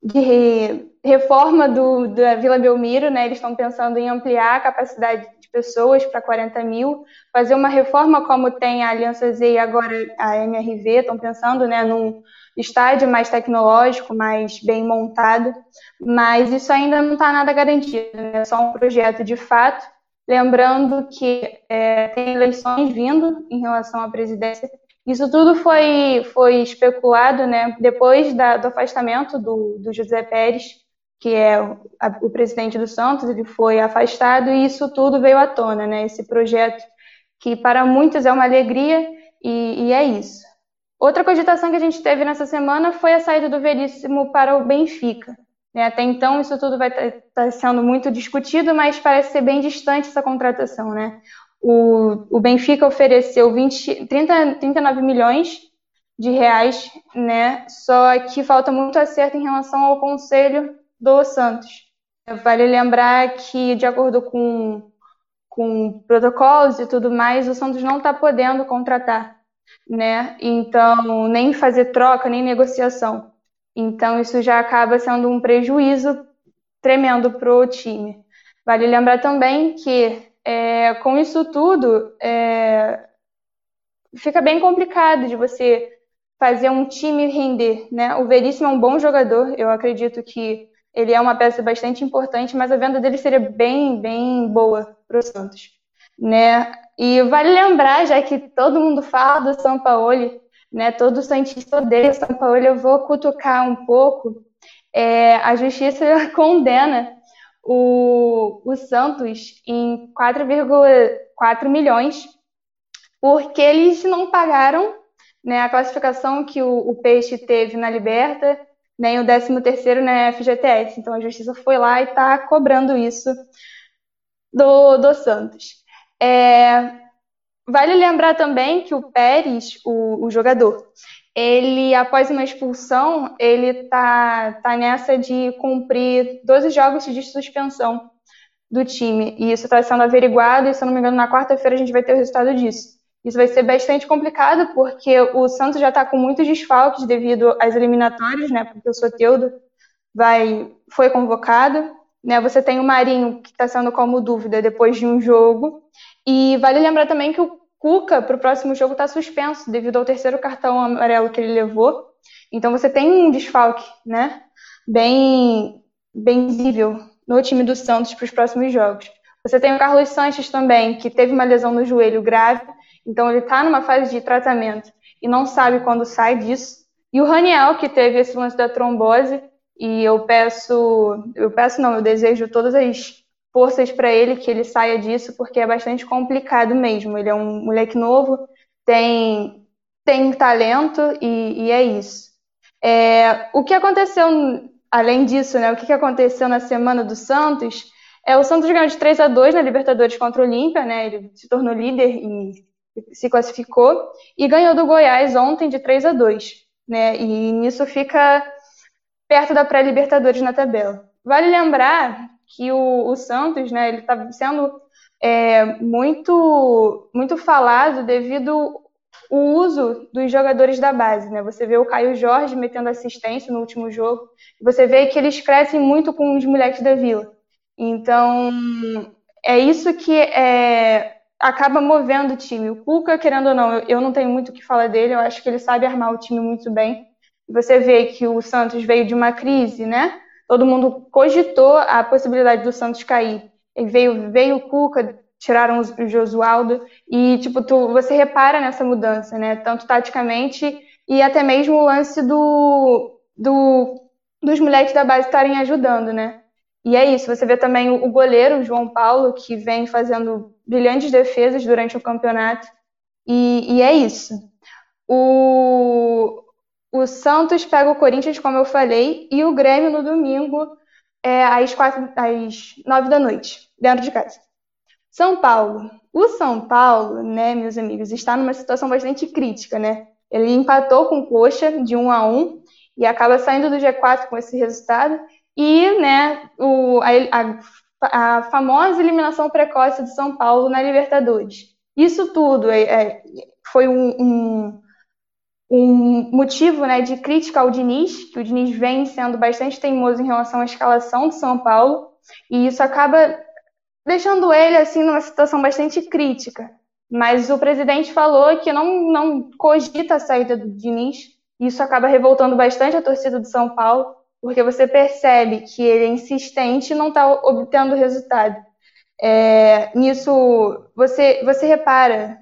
de reforma do, da Vila Belmiro, né, eles estão pensando em ampliar a capacidade de pessoas para 40 mil, fazer uma reforma como tem a Aliança Z e agora a MRV, estão pensando né, num estádio mais tecnológico, mais bem montado, mas isso ainda não está nada garantido, né? é só um projeto de fato. Lembrando que é, tem eleições vindo em relação à presidência. Isso tudo foi, foi especulado né, depois da, do afastamento do, do José Pérez, que é o, a, o presidente do Santos, ele foi afastado e isso tudo veio à tona, né? Esse projeto que para muitos é uma alegria e, e é isso. Outra cogitação que a gente teve nessa semana foi a saída do Veríssimo para o Benfica. Né? Até então, isso tudo vai estar tá, tá sendo muito discutido, mas parece ser bem distante essa contratação. Né? O, o Benfica ofereceu 20, 30, 39 milhões de reais, né? só que falta muito acerto em relação ao conselho do Santos. Vale lembrar que, de acordo com, com protocolos e tudo mais, o Santos não está podendo contratar né? Então, nem fazer troca, nem negociação. Então, isso já acaba sendo um prejuízo tremendo para o time. Vale lembrar também que, é, com isso tudo, é, fica bem complicado de você fazer um time render, né? O Veríssimo é um bom jogador, eu acredito que ele é uma peça bastante importante, mas a venda dele seria bem, bem boa para o Santos, né? E vale lembrar, já que todo mundo fala do São Paulo, né, todo Santista odeia o São Paulo, eu vou cutucar um pouco. É, a justiça condena o, o Santos em 4,4 milhões porque eles não pagaram né, a classificação que o, o Peixe teve na Liberta, nem o 13º na FGTS. Então a justiça foi lá e está cobrando isso do, do Santos. É, vale lembrar também que o Pérez, o, o jogador, ele, após uma expulsão, ele tá, tá nessa de cumprir 12 jogos de suspensão do time. E isso está sendo averiguado, e se eu não me engano, na quarta-feira a gente vai ter o resultado disso. Isso vai ser bastante complicado, porque o Santos já está com muitos desfalques devido às eliminatórias, né? Porque o Soteudo vai, foi convocado. Né? Você tem o Marinho, que está sendo como dúvida depois de um jogo. E vale lembrar também que o Cuca, para o próximo jogo, está suspenso devido ao terceiro cartão amarelo que ele levou. Então você tem um desfalque, né? Bem, bem visível no time do Santos para os próximos jogos. Você tem o Carlos Sanches também, que teve uma lesão no joelho grave, então ele está numa fase de tratamento e não sabe quando sai disso. E o Raniel, que teve esse lance da trombose, e eu peço, eu peço não, eu desejo todas as forças para ele que ele saia disso, porque é bastante complicado mesmo. Ele é um moleque novo, tem, tem talento e, e é isso. É, o que aconteceu, além disso, né, o que aconteceu na semana do Santos, é o Santos ganhou de 3 a 2 na Libertadores contra o Olímpia, né, ele se tornou líder e se classificou, e ganhou do Goiás ontem de 3 a 2 né, e nisso fica perto da pré-Libertadores na tabela. Vale lembrar que o, o Santos, né, ele está sendo é, muito, muito falado devido o uso dos jogadores da base, né? Você vê o Caio Jorge metendo assistência no último jogo, você vê que eles crescem muito com os moleques da Vila. Então, é isso que é, acaba movendo o time. O Cuca, querendo ou não, eu, eu não tenho muito o que falar dele, eu acho que ele sabe armar o time muito bem. Você vê que o Santos veio de uma crise, né? Todo mundo cogitou a possibilidade do Santos cair. E veio, veio o Cuca, tiraram o Josualdo e tipo tu, você repara nessa mudança, né? Tanto taticamente e até mesmo o lance do, do dos moleques da base estarem ajudando, né? E é isso. Você vê também o goleiro o João Paulo que vem fazendo brilhantes defesas durante o campeonato e, e é isso. O, o Santos pega o Corinthians, como eu falei, e o Grêmio no domingo, é, às, quatro, às nove da noite, dentro de casa. São Paulo. O São Paulo, né, meus amigos, está numa situação bastante crítica, né? Ele empatou com o Coxa de 1 a 1 e acaba saindo do G4 com esse resultado. E, né, o, a, a, a famosa eliminação precoce do São Paulo na Libertadores. Isso tudo é, é, foi um, um um motivo né, de crítica ao Diniz, que o Diniz vem sendo bastante teimoso em relação à escalação do São Paulo, e isso acaba deixando ele assim numa situação bastante crítica. Mas o presidente falou que não, não cogita a saída do Diniz, e isso acaba revoltando bastante a torcida do São Paulo, porque você percebe que ele é insistente e não está obtendo resultado. É, nisso, você, você repara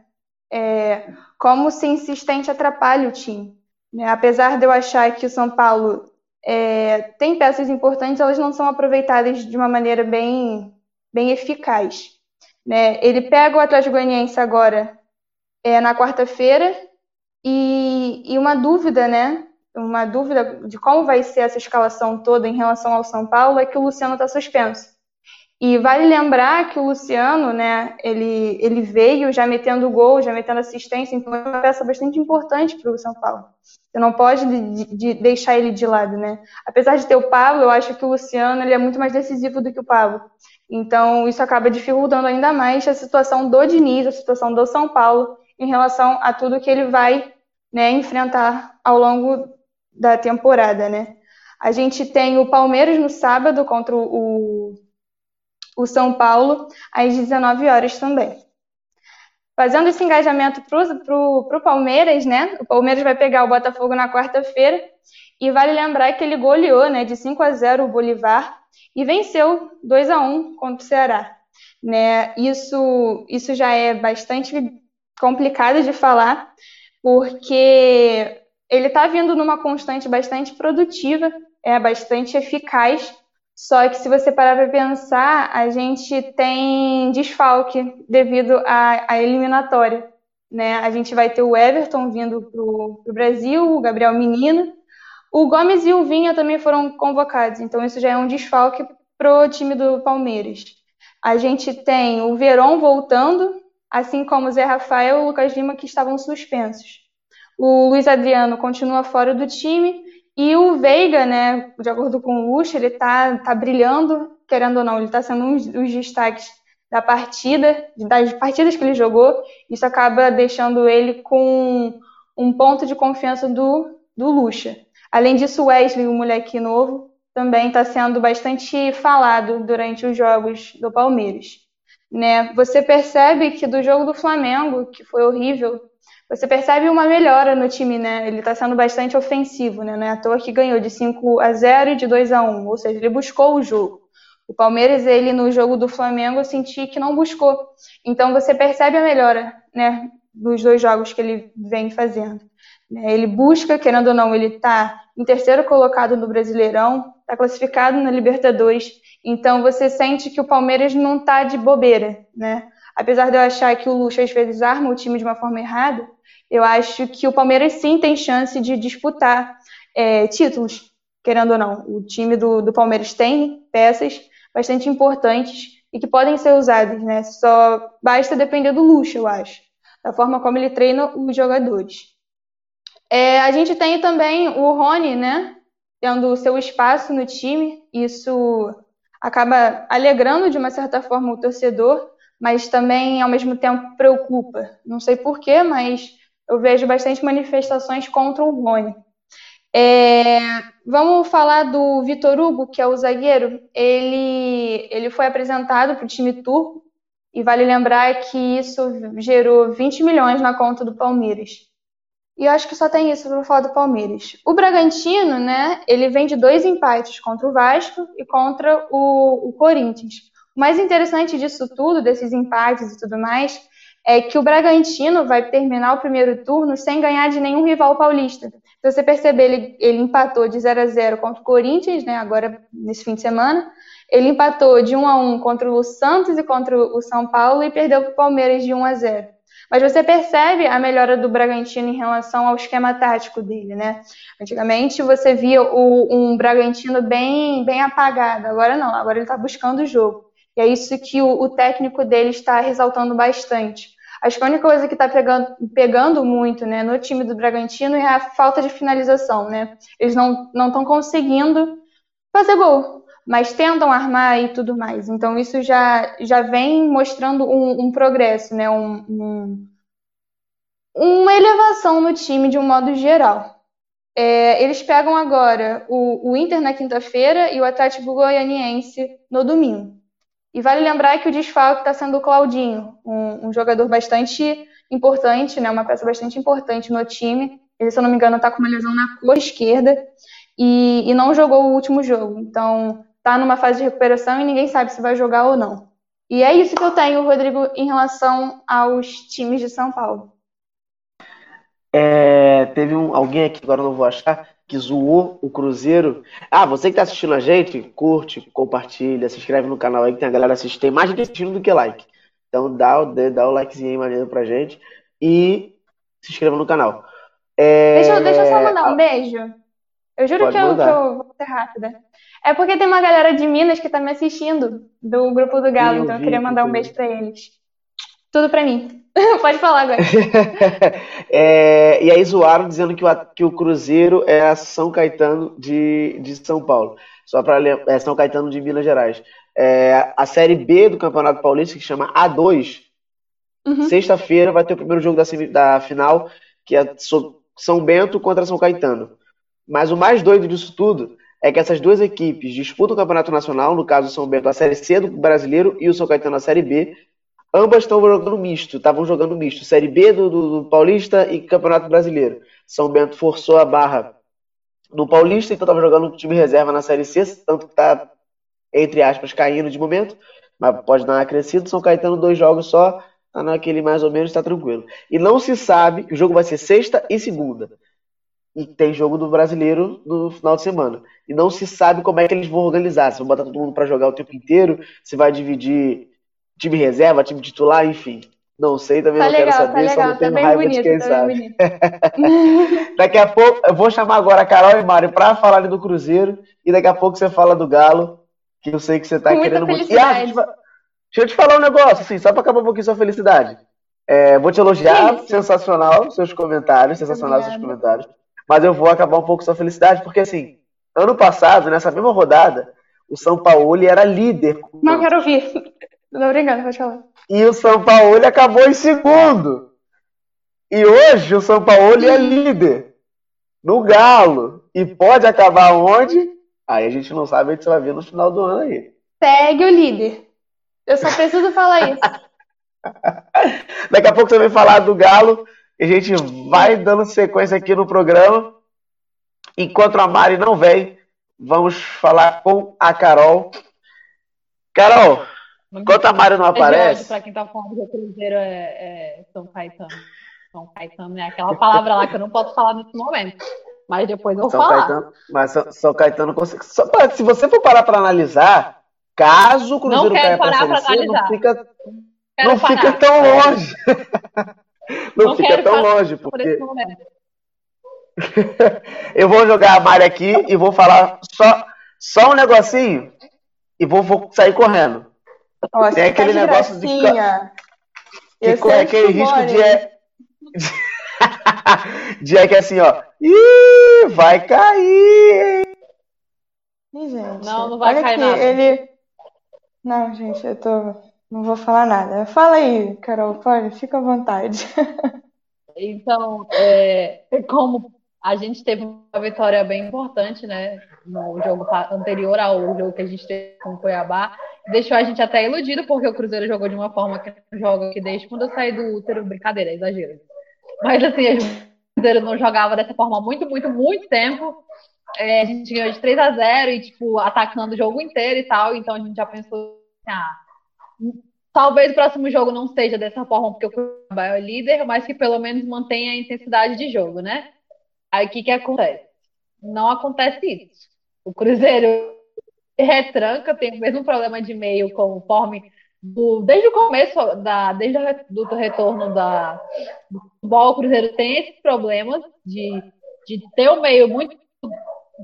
é, como ser insistente atrapalha o time. Né? Apesar de eu achar que o São Paulo é, tem peças importantes, elas não são aproveitadas de uma maneira bem, bem eficaz. Né? Ele pega o Atlético Goianiense agora é, na quarta-feira e, e uma dúvida, né? Uma dúvida de como vai ser essa escalação toda em relação ao São Paulo é que o Luciano está suspenso. E vale lembrar que o Luciano, né, ele, ele veio já metendo gol, já metendo assistência, então é uma peça bastante importante para o São Paulo. Você não pode de, de deixar ele de lado, né? Apesar de ter o Pablo, eu acho que o Luciano ele é muito mais decisivo do que o Pablo. Então isso acaba dificultando ainda mais a situação do Diniz, a situação do São Paulo em relação a tudo que ele vai né, enfrentar ao longo da temporada, né? A gente tem o Palmeiras no sábado contra o o São Paulo, às 19 horas também. Fazendo esse engajamento para o Palmeiras, né? O Palmeiras vai pegar o Botafogo na quarta-feira. E vale lembrar que ele goleou né, de 5 a 0 o Bolivar e venceu 2 a 1 contra o Ceará. Né? Isso, isso já é bastante complicado de falar, porque ele está vindo numa constante bastante produtiva, é bastante eficaz só que se você parar para pensar, a gente tem desfalque devido à, à, eliminatória. Né? A gente vai ter o Everton vindo para o Brasil, o Gabriel Menino. O Gomes e o Vinha também foram convocados, então isso já é um desfalque para o time do Palmeiras. A gente tem o Verón voltando, assim como o Zé Rafael e o Lucas Lima, que estavam suspensos. O Luiz Adriano continua fora do time e o Veiga, né, de acordo com o Lucha, ele tá, tá brilhando, querendo ou não, ele está sendo um dos destaques da partida, das partidas que ele jogou. Isso acaba deixando ele com um ponto de confiança do, do Lucha. Além disso, o Wesley, o moleque novo, também está sendo bastante falado durante os jogos do Palmeiras. Né? Você percebe que do jogo do Flamengo, que foi horrível, você percebe uma melhora no time, né? Ele está sendo bastante ofensivo, né? Não é à toa que ganhou de 5 a 0 e de 2 a 1, ou seja, ele buscou o jogo. O Palmeiras, ele no jogo do Flamengo, eu senti que não buscou. Então você percebe a melhora, né? Dos dois jogos que ele vem fazendo. Né? Ele busca, querendo ou não, ele está em terceiro colocado no Brasileirão, está classificado na Libertadores. Então você sente que o Palmeiras não está de bobeira, né? Apesar de eu achar que o Lucha às vezes arma o time de uma forma errada, eu acho que o Palmeiras sim tem chance de disputar é, títulos, querendo ou não. O time do, do Palmeiras tem peças bastante importantes e que podem ser usadas, né? Só basta depender do Lucha, eu acho, da forma como ele treina os jogadores. É, a gente tem também o Rony, né? Tendo seu espaço no time, isso acaba alegrando de uma certa forma o torcedor, mas também ao mesmo tempo preocupa. Não sei porquê, mas eu vejo bastante manifestações contra o Rony. É, vamos falar do Vitor Hugo, que é o zagueiro. Ele, ele foi apresentado para o time turco e vale lembrar que isso gerou 20 milhões na conta do Palmeiras. E eu acho que só tem isso para falar do Palmeiras. O Bragantino, né, ele vem de dois empates contra o Vasco e contra o, o Corinthians. O mais interessante disso tudo, desses empates e tudo mais, é que o Bragantino vai terminar o primeiro turno sem ganhar de nenhum rival paulista. Se você perceber, ele, ele empatou de 0 a 0 contra o Corinthians, né, agora nesse fim de semana. Ele empatou de 1 a 1 contra o Santos e contra o São Paulo e perdeu para o Palmeiras de 1 a 0. Mas você percebe a melhora do Bragantino em relação ao esquema tático dele, né? Antigamente você via o, um Bragantino bem, bem apagado, agora não, agora ele está buscando o jogo. E é isso que o, o técnico dele está ressaltando bastante. Acho que a única coisa que está pegando, pegando muito né, no time do Bragantino é a falta de finalização. Né? Eles não estão conseguindo fazer gol, mas tentam armar e tudo mais. Então isso já, já vem mostrando um, um progresso, né? Um, um, uma elevação no time de um modo geral. É, eles pegam agora o, o Inter na quinta-feira e o Atlético Goianiense no domingo. E vale lembrar que o desfalque está sendo o Claudinho, um, um, jogador bastante importante, né, uma peça bastante importante no time. Ele, se eu não me engano, está com uma lesão na cor esquerda e, e não jogou o último jogo. Então, está numa fase de recuperação e ninguém sabe se vai jogar ou não. E é isso que eu tenho, Rodrigo, em relação aos times de São Paulo. É, teve um, alguém aqui, agora não vou achar, que zoou o Cruzeiro. Ah, você que tá assistindo a gente, curte, compartilha, se inscreve no canal aí que tem a galera assistindo. Tem mais gente assistindo do que like. Então dá o, dá o likezinho aí maneiro pra gente e se inscreva no canal. É... Deixa, deixa eu só mandar um beijo. Eu juro que eu, que eu, vou ser rápida. É porque tem uma galera de Minas que tá me assistindo do grupo do Galo, eu então eu queria mandar um beijo para eles. Tudo para mim. Pode falar agora. é, e aí zoaram dizendo que o, que o Cruzeiro é a São Caetano de, de São Paulo. Só para é São Caetano de Minas Gerais. É, a Série B do Campeonato Paulista, que chama A2, uhum. sexta-feira vai ter o primeiro jogo da, da final, que é São Bento contra São Caetano. Mas o mais doido disso tudo é que essas duas equipes disputam o Campeonato Nacional, no caso o São Bento a Série C do Brasileiro e o São Caetano a Série B, Ambas estão jogando misto, estavam jogando misto. Série B do, do, do, Paulista e Campeonato Brasileiro. São Bento forçou a barra no Paulista, então estava jogando time reserva na Série C, tanto que está, entre aspas, caindo de momento, mas pode dar uma crescida. São Caetano, dois jogos só, tá naquele mais ou menos, está tranquilo. E não se sabe que o jogo vai ser sexta e segunda. E tem jogo do brasileiro no final de semana. E não se sabe como é que eles vão organizar. Se vão botar todo mundo para jogar o tempo inteiro, se vai dividir time reserva, time titular, enfim. Não sei, também tá não legal, quero saber, tá só não tenho tá raiva bonito, de quem tá sabe. daqui a pouco, eu vou chamar agora a Carol e Mário para falarem do Cruzeiro, e daqui a pouco você fala do Galo, que eu sei que você tá Com querendo muito. E, ah, deixa eu te falar um negócio, assim, só para acabar um pouquinho sua felicidade. É, vou te elogiar, Isso. sensacional seus comentários, sensacional seus comentários. Mas eu vou acabar um pouco sua felicidade, porque assim, ano passado, nessa mesma rodada, o São Paulo era líder. Não quero ouvir. Não, obrigada, pode falar. E o São Paulo acabou em segundo. E hoje o São Paulo é líder no Galo. E pode acabar onde? Aí a gente não sabe, a gente vai ver no final do ano aí. Segue o líder. Eu só preciso falar isso. Daqui a pouco você vai falar do Galo. E a gente vai dando sequência aqui no programa. Enquanto a Mari não vem, vamos falar com a Carol. Carol, Enquanto a Mário não aparece. Para quem tá falando que o Cruzeiro é, é São Caetano. São Caetano é aquela palavra lá que eu não posso falar nesse momento. Mas depois eu São falar. Caetano, mas São, São Caetano consegue. se você for parar para analisar, caso o Cruzeiro caia para a Série C, não fica, não fica tão longe. não, não fica tão longe, porque. Por eu vou jogar a Mari aqui e vou falar só, só um negocinho e vou, vou sair correndo. Ó, Tem aquele tá negócio de. Que corre aquele risco de. É... de é que assim, ó. Ih, vai cair! Ih, gente. Não, não vai Olha cair aqui, nada. Ele. Não, gente, eu tô. Não vou falar nada. Fala aí, Carol, pode, fica à vontade. Então, é, como a gente teve uma vitória bem importante, né? No jogo anterior ao jogo que a gente teve com o Cuiabá, deixou a gente até iludido, porque o Cruzeiro jogou de uma forma que não joga que desde quando eu saí do útero, brincadeira, exagero. Mas assim, o Cruzeiro não jogava dessa forma há muito, muito, muito tempo. É, a gente ganhou de 3 a 0 e, tipo, atacando o jogo inteiro e tal, então a gente já pensou assim, ah, talvez o próximo jogo não seja dessa forma, porque o Cuiabá é o líder, mas que pelo menos mantenha a intensidade de jogo, né? Aí o que que acontece? Não acontece isso. O Cruzeiro retranca, tem o mesmo problema de meio conforme do, desde o começo, da, desde o retorno da, do futebol, o Cruzeiro tem esses problemas de, de ter um meio muito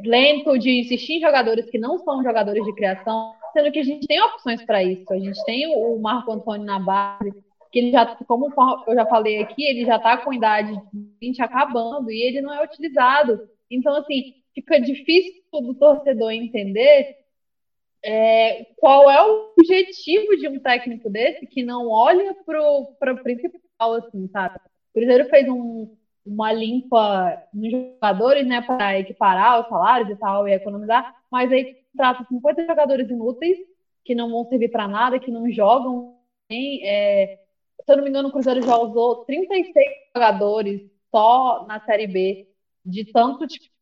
lento, de insistir em jogadores que não são jogadores de criação, sendo que a gente tem opções para isso. A gente tem o Marco Antônio na base, que ele já, como eu já falei aqui, ele já está com idade de 20 acabando e ele não é utilizado. Então, assim, fica difícil do torcedor entender é, qual é o objetivo de um técnico desse que não olha para o principal, assim, sabe? O Cruzeiro fez um, uma limpa nos jogadores, né, para equiparar os salários e tal, e economizar, mas aí trata 50 jogadores inúteis, que não vão servir para nada, que não jogam. Nem, é, eu não me engano, o Cruzeiro já usou 36 jogadores só na Série B, de tanto tipo,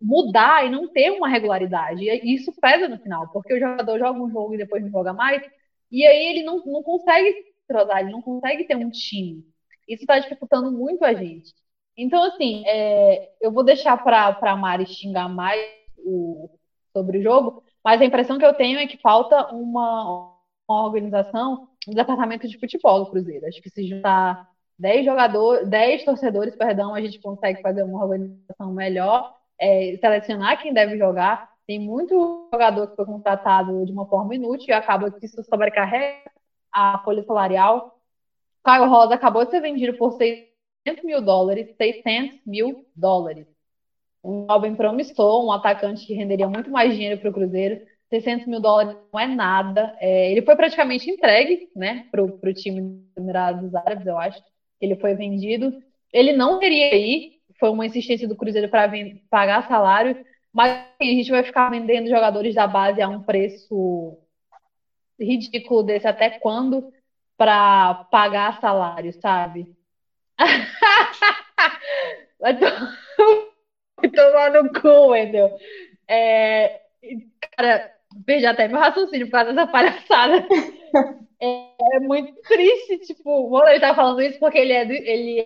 mudar e não ter uma regularidade. E isso pesa no final, porque o jogador joga um jogo e depois não joga mais, e aí ele não, não consegue se ele não consegue ter um time. Isso está dificultando muito a gente. Então, assim, é, eu vou deixar para a Mari xingar mais o, sobre o jogo, mas a impressão que eu tenho é que falta uma, uma organização no departamento de futebol do Cruzeiro. Acho que se juntar 10 jogadores, 10 torcedores, perdão, a gente consegue fazer uma organização melhor, é, selecionar quem deve jogar. Tem muito jogador que foi contratado de uma forma inútil e acaba que isso sobrecarrega a folha salarial. Caio Rosa acabou de ser vendido por 600 mil dólares, 600 mil dólares. Um jovem promissor, um atacante que renderia muito mais dinheiro para o Cruzeiro. 600 mil dólares não é nada. É, ele foi praticamente entregue né, para o time dos Emirados Árabes, eu acho. Ele foi vendido. Ele não queria ir, foi uma insistência do Cruzeiro para pagar salário, mas assim, a gente vai ficar vendendo jogadores da base a um preço ridículo desse até quando para pagar salário, sabe? vai tomar no cu, entendeu? É, cara, perdi até meu raciocínio por causa dessa palhaçada. É, é muito triste, tipo, o ele tá falando isso porque ele é, do, ele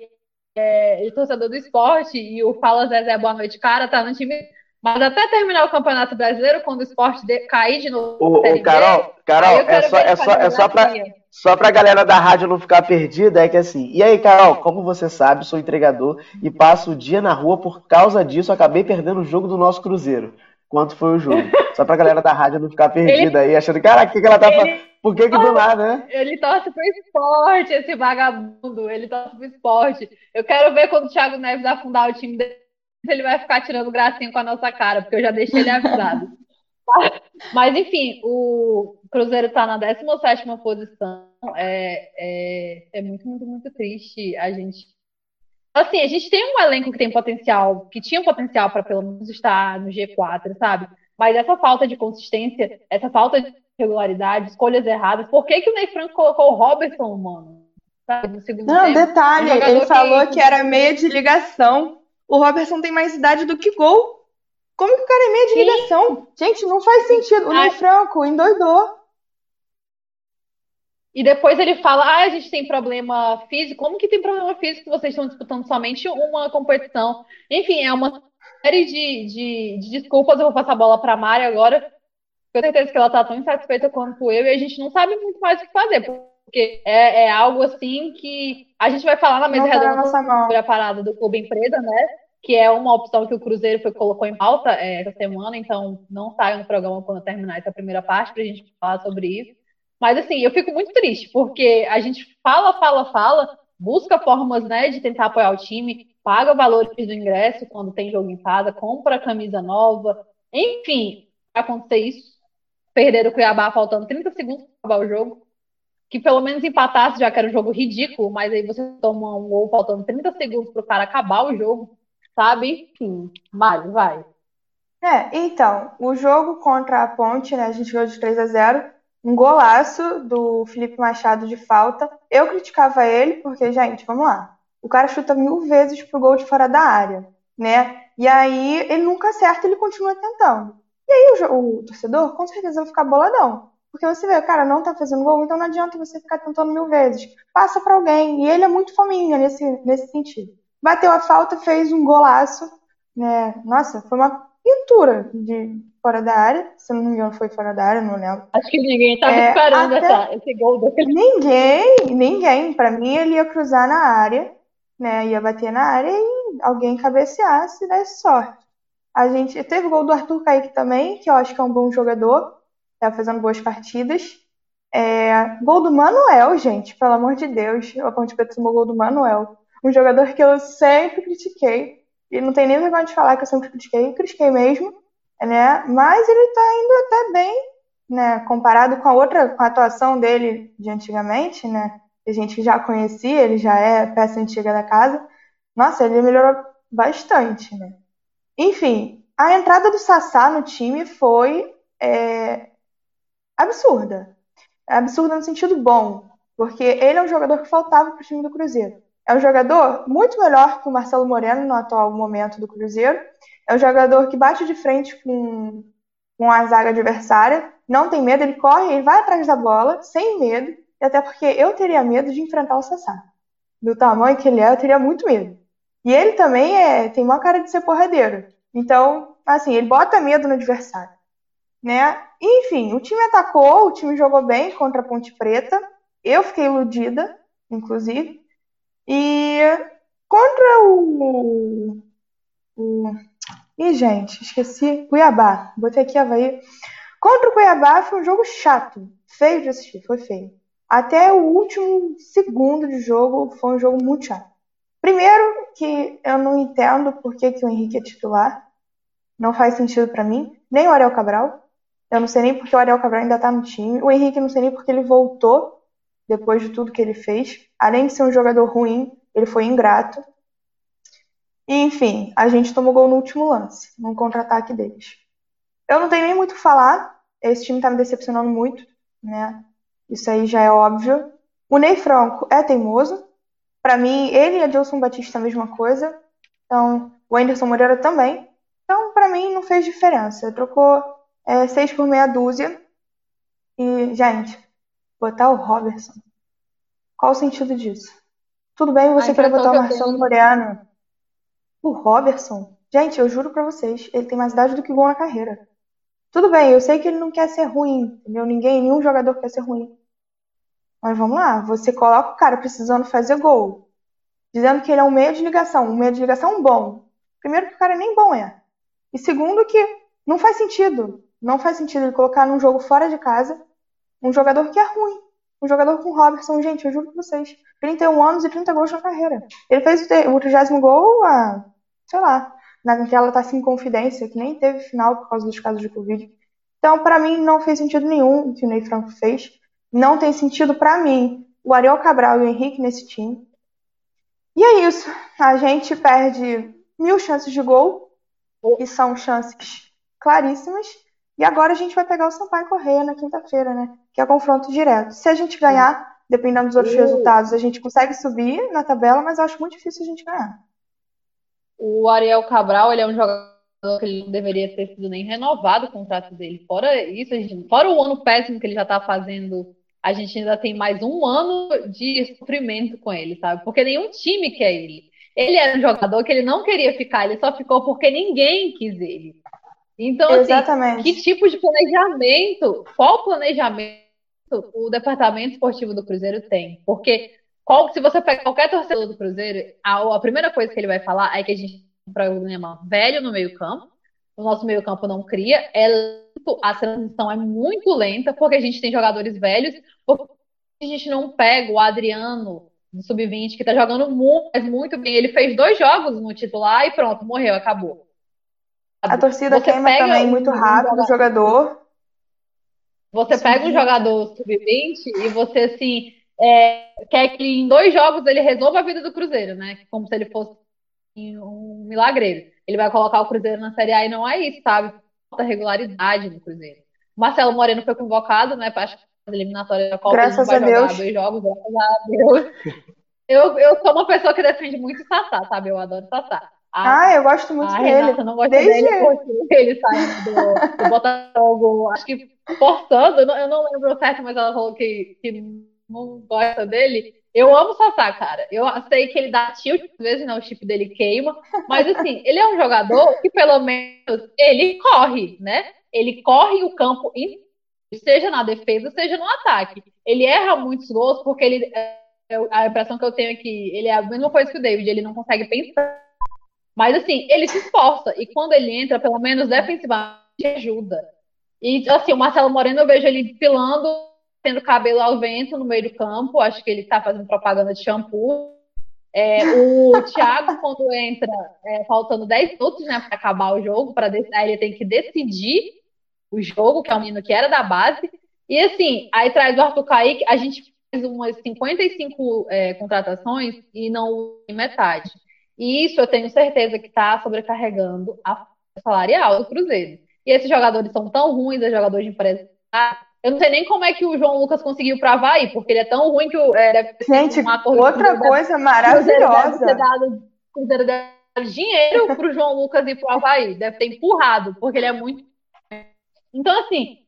é, é torcedor do esporte e o Fala Zezé Boa Noite Cara tá no time. Mas até terminar o Campeonato Brasileiro, quando o esporte de, cair de novo. Ô, ô Carol, Carol é só, é só, é só pra. Só pra galera da rádio não ficar perdida, é que assim. E aí, Carol, como você sabe, sou entregador e passo o dia na rua por causa disso, acabei perdendo o jogo do nosso Cruzeiro. Quanto foi o jogo? Só pra galera da rádio não ficar perdida ele, aí, achando, cara, o que, que ela tá falando? Por que, que do nada, né? Ele torce pro esporte, esse vagabundo. Ele torce pro esporte. Eu quero ver quando o Thiago Neves afundar o time dele, ele vai ficar tirando gracinha com a nossa cara, porque eu já deixei ele avisado. Mas, enfim, o Cruzeiro está na 17 posição. É, é, é muito, muito, muito triste a gente. Assim, a gente tem um elenco que tem potencial, que tinha potencial para pelo menos estar no G4, sabe? Mas essa falta de consistência, essa falta de regularidade, escolhas erradas. Por que, que o Ney Franco colocou o Robertson, mano? Sabe, no segundo Não, tempo? detalhe, um ele falou que... que era meia de ligação. O Robertson tem mais idade do que gol. Como que o cara é meia de Sim. ligação? Gente, não faz sentido. O Ney Franco endoidou. E depois ele fala: ah, a gente tem problema físico. Como que tem problema físico se vocês estão disputando somente uma competição? Enfim, é uma série de, de, de desculpas. Eu vou passar a bola para a Mari agora. Tenho certeza que ela está tão insatisfeita quanto eu e a gente não sabe muito mais o que fazer. Porque é, é algo assim que a gente vai falar na mesa tá redonda sobre a parada do clube empresa, né? que é uma opção que o Cruzeiro foi, colocou em pauta é, essa semana, então não saia no programa quando terminar essa primeira parte para a gente falar sobre isso. Mas assim, eu fico muito triste, porque a gente fala, fala, fala, busca formas né, de tentar apoiar o time, paga valores do ingresso quando tem jogo em casa, compra camisa nova, enfim, acontecer isso. Perder o Cuiabá faltando 30 segundos para acabar o jogo. Que pelo menos empatasse, já que era um jogo ridículo, mas aí você toma um gol faltando 30 segundos para o cara acabar o jogo sabe? Enfim, Mário, vai. É, então, o jogo contra a Ponte, né, a gente ganhou de 3 a 0 um golaço do Felipe Machado de falta. Eu criticava ele, porque, gente, vamos lá. O cara chuta mil vezes pro gol de fora da área, né? E aí ele nunca acerta, ele continua tentando. E aí o, o torcedor com certeza vai ficar boladão. Porque você vê, cara, não tá fazendo gol, então não adianta você ficar tentando mil vezes. Passa para alguém. E ele é muito fominha nesse, nesse sentido bateu a falta, fez um golaço. Né? Nossa, foi uma pintura de, fora da área. Se não me engano, foi fora da área, não lembro. Acho que ninguém estava é, esperando até... essa, esse gol. Ninguém, ninguém. Para mim, ele ia cruzar na área, né? Ia bater na área e alguém cabeceasse e desse sorte. A gente teve o gol do Arthur Kaique também, que eu acho que é um bom jogador, tá fazendo boas partidas. É, gol do Manuel, gente, pelo amor de Deus. A Ponte Preta tomou gol do Manuel. Um jogador que eu sempre critiquei. E não tem nem vergonha de falar que eu sempre critiquei, critiquei mesmo, né? Mas ele está indo até bem, né? Comparado com a outra, com a atuação dele de antigamente, né? A gente já conhecia, ele já é peça antiga da casa. Nossa, ele melhorou bastante, né? Enfim, a entrada do Sassá no time foi é, absurda. É absurda no sentido bom, porque ele é um jogador que faltava para o time do Cruzeiro. É um jogador muito melhor que o Marcelo Moreno no atual momento do Cruzeiro. É um jogador que bate de frente com, com a zaga adversária, não tem medo, ele corre, ele vai atrás da bola, sem medo, e até porque eu teria medo de enfrentar o Sassá. Do tamanho que ele é, eu teria muito medo. E ele também é, tem uma cara de ser porradeiro. Então, assim, ele bota medo no adversário. Né? Enfim, o time atacou, o time jogou bem contra a Ponte Preta. Eu fiquei iludida, inclusive. E contra o. o Ih, gente, esqueci. Cuiabá. Botei aqui Havaí. Contra o Cuiabá foi um jogo chato. Feio de assistir, foi feio. Até o último segundo de jogo foi um jogo muito chato. Primeiro, que eu não entendo por que, que o Henrique é titular. Não faz sentido para mim. Nem o Ariel Cabral. Eu não sei nem porque o Ariel Cabral ainda tá no time. O Henrique não sei nem porque ele voltou depois de tudo que ele fez. Além de ser um jogador ruim, ele foi ingrato. Enfim, a gente tomou gol no último lance, num contra-ataque deles. Eu não tenho nem muito o que falar. Esse time tá me decepcionando muito, né? Isso aí já é óbvio. O Ney Franco é teimoso, para mim, ele e Adilson Batista a mesma coisa. Então, o Anderson Moreira também. Então, para mim, não fez diferença. Trocou é, seis por meia dúzia. E, gente, botar o Robertson. Qual o sentido disso? Tudo bem você querer botar o Marcelo Moreira. O Robertson? Gente, eu juro para vocês, ele tem mais idade do que gol na carreira. Tudo bem, eu sei que ele não quer ser ruim, entendeu? Ninguém, nenhum jogador quer ser ruim. Mas vamos lá, você coloca o cara precisando fazer gol, dizendo que ele é um meio de ligação, um meio de ligação bom. Primeiro que o cara nem bom é. E segundo que não faz sentido. Não faz sentido ele colocar num jogo fora de casa um jogador que é ruim. Um jogador com Robertson, gente, eu juro pra vocês. 31 anos e 30 gols na carreira. Ele fez o 30 gol, a, sei lá, naquela tá sem confidência, que nem teve final por causa dos casos de Covid. Então, para mim, não fez sentido nenhum o que o Ney Franco fez. Não tem sentido para mim o Ariel Cabral e o Henrique nesse time. E é isso. A gente perde mil chances de gol, e são chances claríssimas. E agora a gente vai pegar o Sampaio Correia na quinta-feira, né? Que é confronto direto. Se a gente ganhar, dependendo dos outros resultados, a gente consegue subir na tabela, mas eu acho muito difícil a gente ganhar. O Ariel Cabral, ele é um jogador que ele não deveria ter sido nem renovado o contrato dele. Fora isso, gente, fora o ano péssimo que ele já está fazendo a gente ainda tem mais um ano de sofrimento com ele, sabe? Porque nenhum time quer ele. Ele era um jogador que ele não queria ficar, ele só ficou porque ninguém quis ele. Então, assim, Exatamente. assim, que tipo de planejamento, qual planejamento o departamento esportivo do Cruzeiro tem? Porque qual, se você pegar qualquer torcedor do Cruzeiro, a, a primeira coisa que ele vai falar é que a gente tem um problema velho no meio-campo, o nosso meio-campo não cria, é lento, a transição é muito lenta, porque a gente tem jogadores velhos, porque a gente não pega o Adriano do Sub-20, que tá jogando muito, muito bem. Ele fez dois jogos no titular e pronto, morreu, acabou. A torcida você queima também muito rápido o jogador. Você pega um jogador sub-20 e você, assim, é, quer que em dois jogos ele resolva a vida do Cruzeiro, né? Como se ele fosse um milagreiro. Ele vai colocar o Cruzeiro na Série A e não é isso, sabe? Falta regularidade no Cruzeiro. O Marcelo Moreno foi convocado, né, para a eliminatória da Copa. Graças a Deus. dois jogos, graças a Deus. Eu, eu sou uma pessoa que defende muito o Sassá, sabe? Eu adoro o Sassá. A, ah, eu gosto muito dele. Renata não gosta Desde... dele porque ele saiu do, do Botafogo, acho que forçando, eu não, eu não lembro certo, mas ela falou que, que não gosta dele. Eu amo o Sassá, cara. Eu sei que ele dá tilt, às vezes não, o chip dele queima. Mas assim, ele é um jogador que pelo menos ele corre, né? Ele corre o campo, seja na defesa, seja no ataque. Ele erra muitos gols porque ele. É, a impressão que eu tenho é que ele é a mesma coisa que o David, ele não consegue pensar. Mas assim, ele se esforça. E quando ele entra, pelo menos defensivamente, ajuda. E assim, o Marcelo Moreno eu vejo ele pilando tendo cabelo ao vento no meio do campo. Acho que ele está fazendo propaganda de shampoo. É, o Thiago, quando entra, é, faltando 10 minutos né, para acabar o jogo, para ele tem que decidir o jogo, que é um menino que era da base. E assim, aí traz o Arthur Kaique, a gente fez umas 55 é, contratações e não metade. E isso eu tenho certeza que está sobrecarregando a salarial do Cruzeiro. E esses jogadores são tão ruins, os jogadores de empresa eu não sei nem como é que o João Lucas conseguiu pravar aí, porque ele é tão ruim que o, é, deve Gente, outra coisa maravilhosa. Deve ter dado, deve ter dado dinheiro pro João Lucas ir pro Havaí. Deve ter empurrado, porque ele é muito. Então, assim,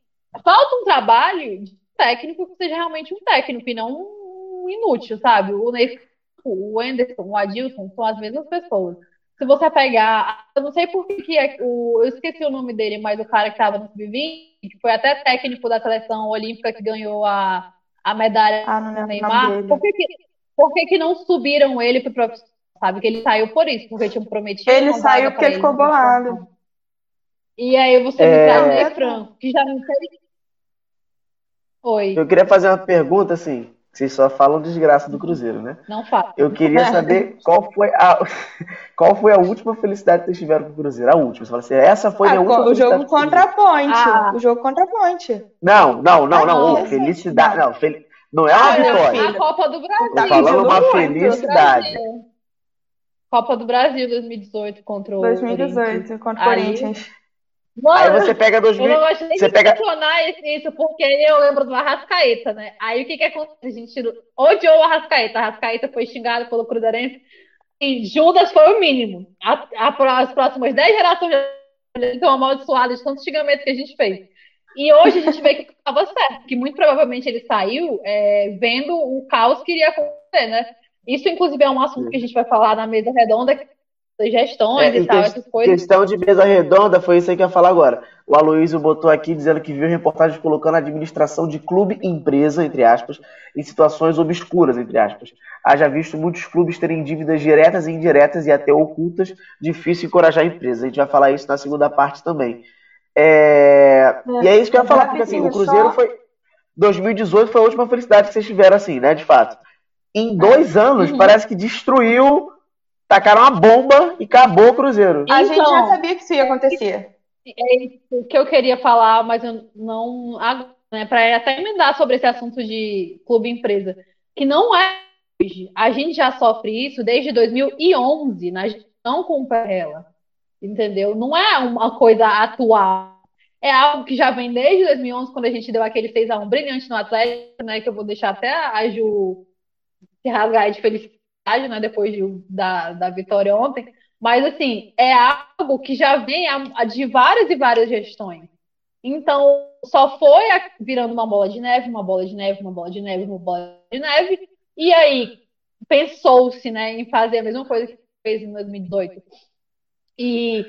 falta um trabalho de técnico que seja realmente um técnico e não um inútil, sabe? O Ney, o Anderson, o Adilson são as mesmas pessoas. Se você pegar, eu não sei por que, que é, o, eu esqueci o nome dele, mas o cara que estava no sub-20 que foi até técnico da seleção olímpica que ganhou a, a medalha ah, no Neymar, por que, que, por que, que não subiram ele para o profissional? Sabe que ele saiu por isso, porque tinham prometido. Ele saiu porque ele ficou bolado. E aí você é... me traz né, Franco, que já não sei. Oi. Eu queria fazer uma pergunta assim. Vocês só falam desgraça do Cruzeiro, né? Não falo. Eu queria saber qual foi a, qual foi a última felicidade que vocês tiveram com o Cruzeiro. A última. Você fala assim, essa foi ah, a última O jogo contra a Ponte. Ah. O jogo contra a Ponte. Não, não, não, ah, não. não. felicidade. Não, fel... não é uma ah, vitória. A Copa do Brasil. Tô falando uma felicidade. Copa do Brasil 2018 contra o 2018 contra o Corinthians. Mano, aí você pega 2000. Eu não gosto nem você de pega... mencionar isso, porque eu lembro do Arrascaeta, né? Aí o que que acontece? A gente odiou o Arrascaeta. A Arrascaeta foi xingado pelo Cruzeirense. E Judas foi o mínimo. A, a, as próximas 10 gerações estão amaldiçoadas de tantos xingamentos que a gente fez. E hoje a gente vê que estava certo, que muito provavelmente ele saiu é, vendo o caos que iria acontecer, né? Isso, inclusive, é um assunto que a gente vai falar na mesa redonda, sugestões é, e tal, essas coisas. Questão de mesa redonda, foi isso aí que eu ia falar agora. O Aloysio botou aqui dizendo que viu reportagem colocando a administração de clube e empresa, entre aspas, em situações obscuras, entre aspas. Haja visto muitos clubes terem dívidas diretas e indiretas e até ocultas, difícil encorajar a empresa. A gente vai falar isso na segunda parte também. É... É, e é isso que eu ia falar, porque assim, o Cruzeiro só... foi. 2018 foi a última felicidade que vocês tiveram, assim, né, de fato. Em dois anos, uhum. parece que destruiu tacaram uma bomba e acabou o Cruzeiro. A gente já então, sabia que isso ia acontecer. É isso que eu queria falar, mas eu não. Né, para até emendar sobre esse assunto de clube-empresa, que não é hoje. A gente já sofre isso desde 2011, na gestão com Perrela. Entendeu? Não é uma coisa atual. É algo que já vem desde 2011, quando a gente deu aquele 6x1 brilhante no Atlético, né? Que eu vou deixar até a Ju se rasgar de felicidade né, depois de, da, da vitória ontem, mas assim, é algo que já vem de várias e várias gestões. Então, só foi virando uma bola de neve, uma bola de neve, uma bola de neve, uma bola de neve, e aí pensou-se né, em fazer a mesma coisa que fez em 2018. E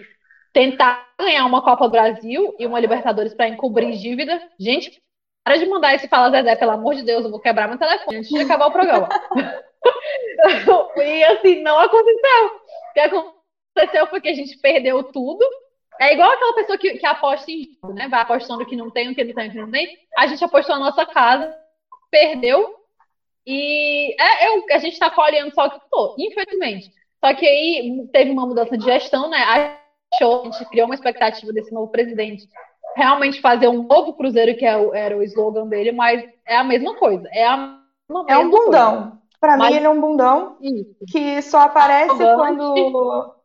tentar ganhar uma Copa do Brasil e uma Libertadores para encobrir dívida. Gente, para de mandar esse Fala Zezé, pelo amor de Deus, eu vou quebrar meu telefone antes de acabar o programa. e assim, não aconteceu. O que aconteceu foi que a gente perdeu tudo. É igual aquela pessoa que, que aposta em jogo, né? Vai apostando que não tem, o que não tem, o que não tem. A gente apostou na nossa casa, perdeu. E é, eu, a gente tá colhendo só que tô, infelizmente. Só que aí teve uma mudança de gestão, né? Achou, a gente criou uma expectativa desse novo presidente realmente fazer um novo Cruzeiro, que é era o slogan dele, mas é a mesma coisa. É, a é um bundão. Coisa. Pra Mas... mim, ele é um bundão Isso. que só aparece quando.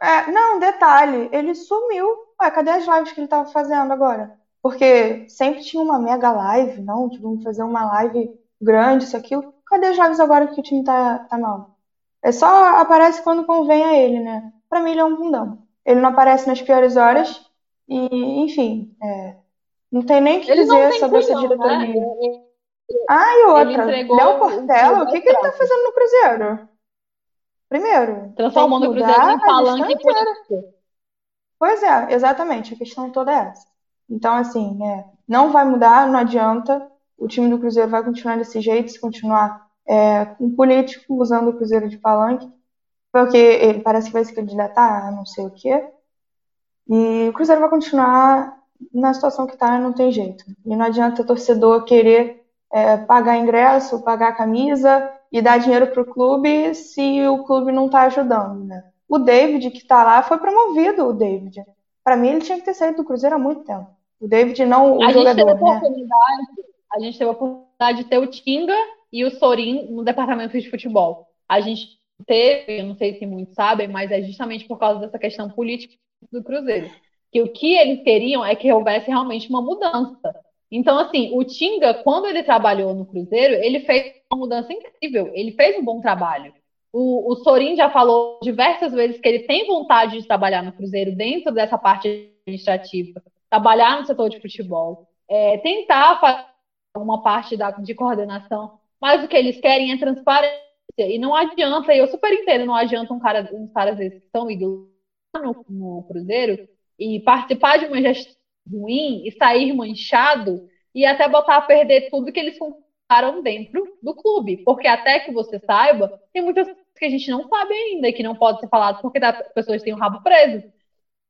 É, não, detalhe, ele sumiu. Ué, cadê as lives que ele tava fazendo agora? Porque sempre tinha uma mega live, não? Tipo, vamos fazer uma live grande, isso, aquilo. Cadê as lives agora que o time tá, tá mal? É só aparece quando convém a ele, né? Pra mim, ele é um bundão. Ele não aparece nas piores horas. E, enfim, é, não tem nem o que ele dizer sobre essa diretoria. Né? Ah, e outra, Léo Portela, o que, que ele tá fazendo no Cruzeiro? Primeiro, transformando o Cruzeiro em palanque político. Pois é, exatamente, a questão toda é essa. Então, assim, é, não vai mudar, não adianta, o time do Cruzeiro vai continuar desse jeito, se continuar é, com um político usando o Cruzeiro de palanque, porque ele parece que vai se candidatar a não sei o quê, e o Cruzeiro vai continuar na situação que está, não tem jeito. E não adianta o torcedor querer é, pagar ingresso, pagar camisa e dar dinheiro para o clube se o clube não está ajudando, né? O David, que está lá, foi promovido, o David. Para mim, ele tinha que ter saído do Cruzeiro há muito tempo. O David não o a jogador, gente teve né? oportunidade, A gente teve a oportunidade de ter o Tinga e o Sorin no departamento de futebol. A gente teve, eu não sei se muitos sabem, mas é justamente por causa dessa questão política do Cruzeiro. Que o que eles queriam é que houvesse realmente uma mudança. Então, assim, o Tinga, quando ele trabalhou no Cruzeiro, ele fez uma mudança incrível. Ele fez um bom trabalho. O, o Sorin já falou diversas vezes que ele tem vontade de trabalhar no Cruzeiro dentro dessa parte administrativa, trabalhar no setor de futebol, é, tentar fazer uma parte da, de coordenação, mas o que eles querem é transparência. E não adianta, eu super entendo, não adianta um cara, uns caras que estão indo no, no Cruzeiro e participar de uma gestão ruim e sair manchado e até botar a perder tudo que eles conquistaram dentro do clube. Porque até que você saiba, tem muitas que a gente não sabe ainda que não pode ser falado porque as pessoas têm o rabo preso.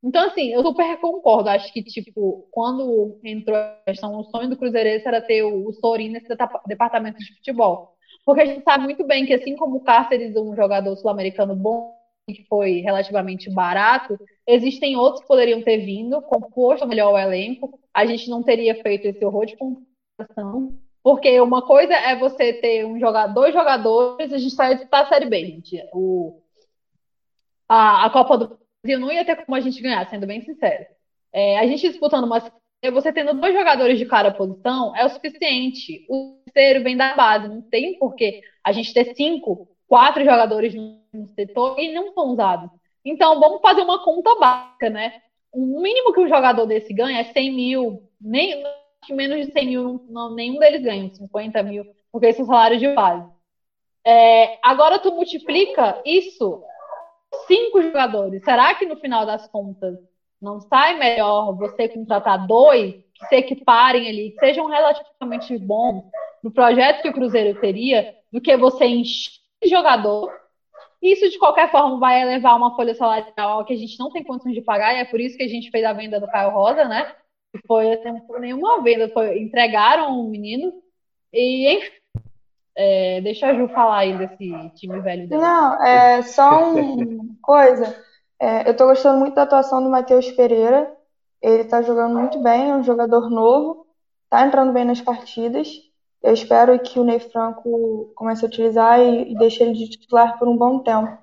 Então, assim, eu super concordo. Acho que, tipo, quando entrou a questão, o sonho do Cruzeirense era ter o Sorin nesse departamento de futebol. Porque a gente sabe muito bem que, assim como o Cáceres, um jogador sul-americano bom, que foi relativamente barato, existem outros que poderiam ter vindo, composto melhor o elenco. A gente não teria feito esse horror de comparação. Porque uma coisa é você ter um jogador, dois jogadores, a gente está a Série B, gente. O, a, a Copa do Brasil não ia ter como a gente ganhar, sendo bem sincero. É, a gente disputando uma você tendo dois jogadores de cada posição é o suficiente. O terceiro vem da base, não tem porquê a gente ter cinco, quatro jogadores no setor e não são usados. Então, vamos fazer uma conta básica, né? O mínimo que um jogador desse ganha é 100 mil, nem, menos de 100 mil, não, nenhum deles ganha, 50 mil, porque são salários de base. É, agora tu multiplica isso cinco jogadores. Será que no final das contas não sai melhor você contratar dois que se equiparem ali, que sejam relativamente bons no projeto que o Cruzeiro teria, do que você encher jogador? Isso, de qualquer forma, vai elevar uma folha salarial que a gente não tem condições de pagar, e é por isso que a gente fez a venda do Caio Rosa, né? foi não foi nenhuma venda, foi, entregaram o menino e enfim. É, deixa a Ju falar aí desse time velho dela. Não, é só uma coisa. É, eu tô gostando muito da atuação do Matheus Pereira. Ele tá jogando muito bem, é um jogador novo, tá entrando bem nas partidas. Eu espero que o Ney Franco comece a utilizar e, e deixe ele de titular por um bom tempo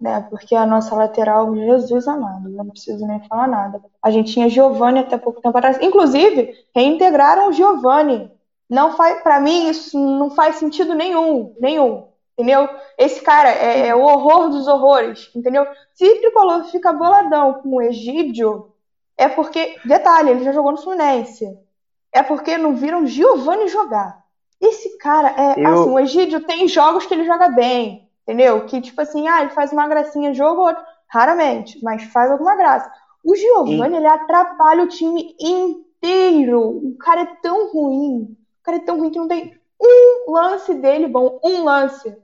né? Porque a nossa lateral, Jesus amado, eu não preciso nem falar nada. A gente tinha Giovani até pouco tempo atrás. Inclusive, reintegraram o Giovani. Não faz, para mim, isso não faz sentido nenhum, nenhum. Entendeu? Esse cara é, é o horror dos horrores, entendeu? Se o Tricolor fica boladão com o Egídio, é porque, detalhe, ele já jogou no Fluminense. É porque não viram Giovani jogar. Esse cara é, eu... assim, o Egídio tem jogos que ele joga bem. Entendeu? Que tipo assim, ah, ele faz uma gracinha jogo ou outro. Raramente, mas faz alguma graça. O Giovanni, e... ele atrapalha o time inteiro. O cara é tão ruim. O cara é tão ruim que não tem um lance dele bom. Um lance.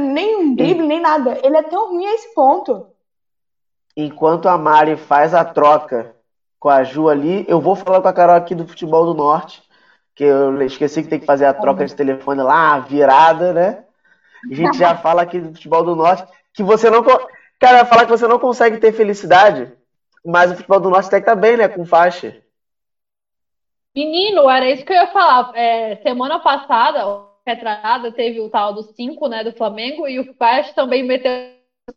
Nem um drible, e... nem nada. Ele é tão ruim a esse ponto. Enquanto a Mari faz a troca com a Ju ali, eu vou falar com a Carol aqui do Futebol do Norte. Que eu esqueci que tem que fazer a troca de telefone lá, virada, né? A gente já fala aqui do futebol do norte que você não. Cara, falar que você não consegue ter felicidade, mas o futebol do norte até que tá bem, né? Com faixa. Menino, era isso que eu ia falar. É, semana passada, retrasada, teve o tal dos 5, né, do Flamengo, e o Faixa também meteu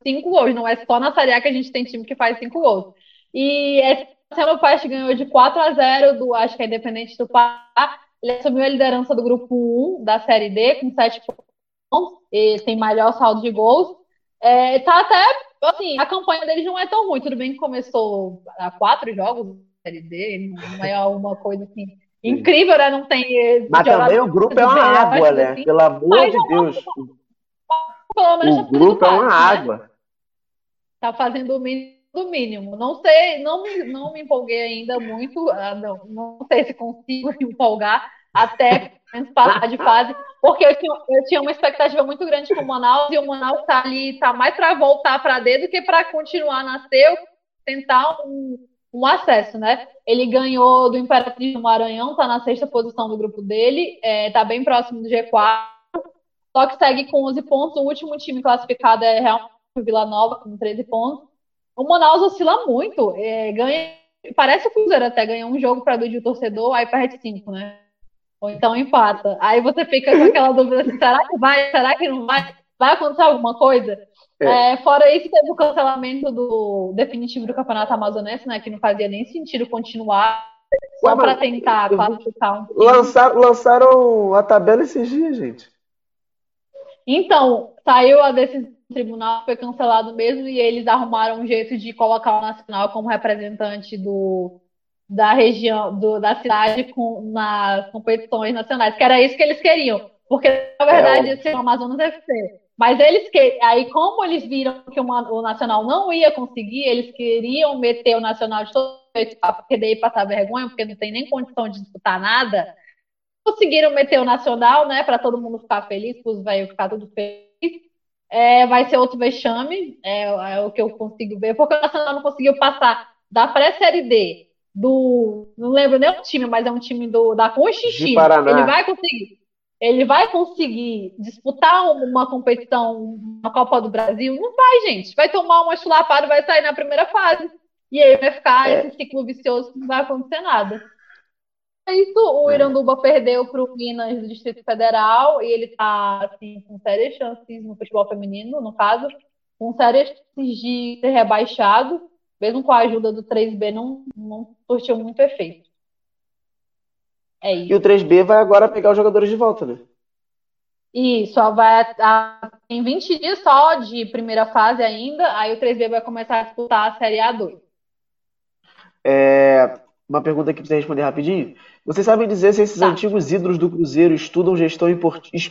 5 gols. Não é só na Série A que a gente tem time que faz 5 gols. E essa semana o Faixa ganhou de 4 a 0 do, acho que é Independente do Pará. Ele assumiu a liderança do grupo 1 da Série D com 7 pontos e tem maior saldo de gols. É, tá até, assim, a campanha deles não é tão ruim. Tudo bem que começou há quatro jogos da Série D, não é uma coisa assim Incrível, né? Não tem. Mas também o grupo é uma água, né? Assim. Pelo amor de Deus. Pelo menos o grupo é uma água. Tá fazendo o mínimo do mínimo. Não sei, não me, não me empolguei ainda muito. Ah, não, não sei se consigo me empolgar até passar de fase, porque eu tinha, eu tinha uma expectativa muito grande com o Manaus e o Manaus tá ali, tá mais para voltar para dentro do que para continuar na seu, tentar um, um acesso, né? Ele ganhou do Imperatriz do Maranhão, tá na sexta posição do grupo dele, é, tá bem próximo do G4, só que segue com 11 pontos. O último time classificado é o Vila Nova, com 13 pontos. O Manaus oscila muito, é, ganha, parece o Cruzeiro até, ganha um jogo para do torcedor, aí perde 5, né? Ou então empata. Aí você fica com aquela dúvida assim, será que vai? Será que não vai? Vai acontecer alguma coisa? É. É, fora isso, teve o cancelamento do definitivo do Campeonato Amazonense, né? Que não fazia nem sentido continuar só para tentar classificar um lançaram, lançaram a tabela esses dias, gente. Então, saiu a decisão tribunal, foi cancelado mesmo, e eles arrumaram um jeito de colocar o Nacional como representante do, da região, do, da cidade com, nas competições nacionais, que era isso que eles queriam. Porque, na verdade, é, assim, o Amazonas FC. Mas eles que aí, como eles viram que uma, o Nacional não ia conseguir, eles queriam meter o Nacional de todo jeito, porque daí passar vergonha, porque não tem nem condição de disputar nada. Conseguiram meter o Nacional, né, para todo mundo ficar feliz, para os velhos ficar tudo feliz. É, vai ser outro vexame, é, é, o que eu consigo ver, porque o Nacional não conseguiu passar da pré-série D do. Não lembro nem o time, mas é um time do, da Conchichi. Ele vai conseguir. Ele vai conseguir disputar uma competição, uma Copa do Brasil? Não vai, gente. Vai tomar uma chulapada e vai sair na primeira fase. E aí vai ficar é. esse ciclo vicioso que não vai acontecer nada. É isso, o é. Iranduba perdeu para o Minas do Distrito Federal e ele está assim, com sérias chances no futebol feminino, no caso, com sérias chances de ser rebaixado mesmo com a ajuda do 3B, não, não surtiu muito efeito. É isso. E o 3B vai agora pegar os jogadores de volta, né? Isso, vai a, tem 20 dias só de primeira fase ainda, aí o 3B vai começar a disputar a Série A2. É, uma pergunta que precisa responder rapidinho. Vocês sabem dizer se esses tá. antigos ídolos do Cruzeiro estudam gestão,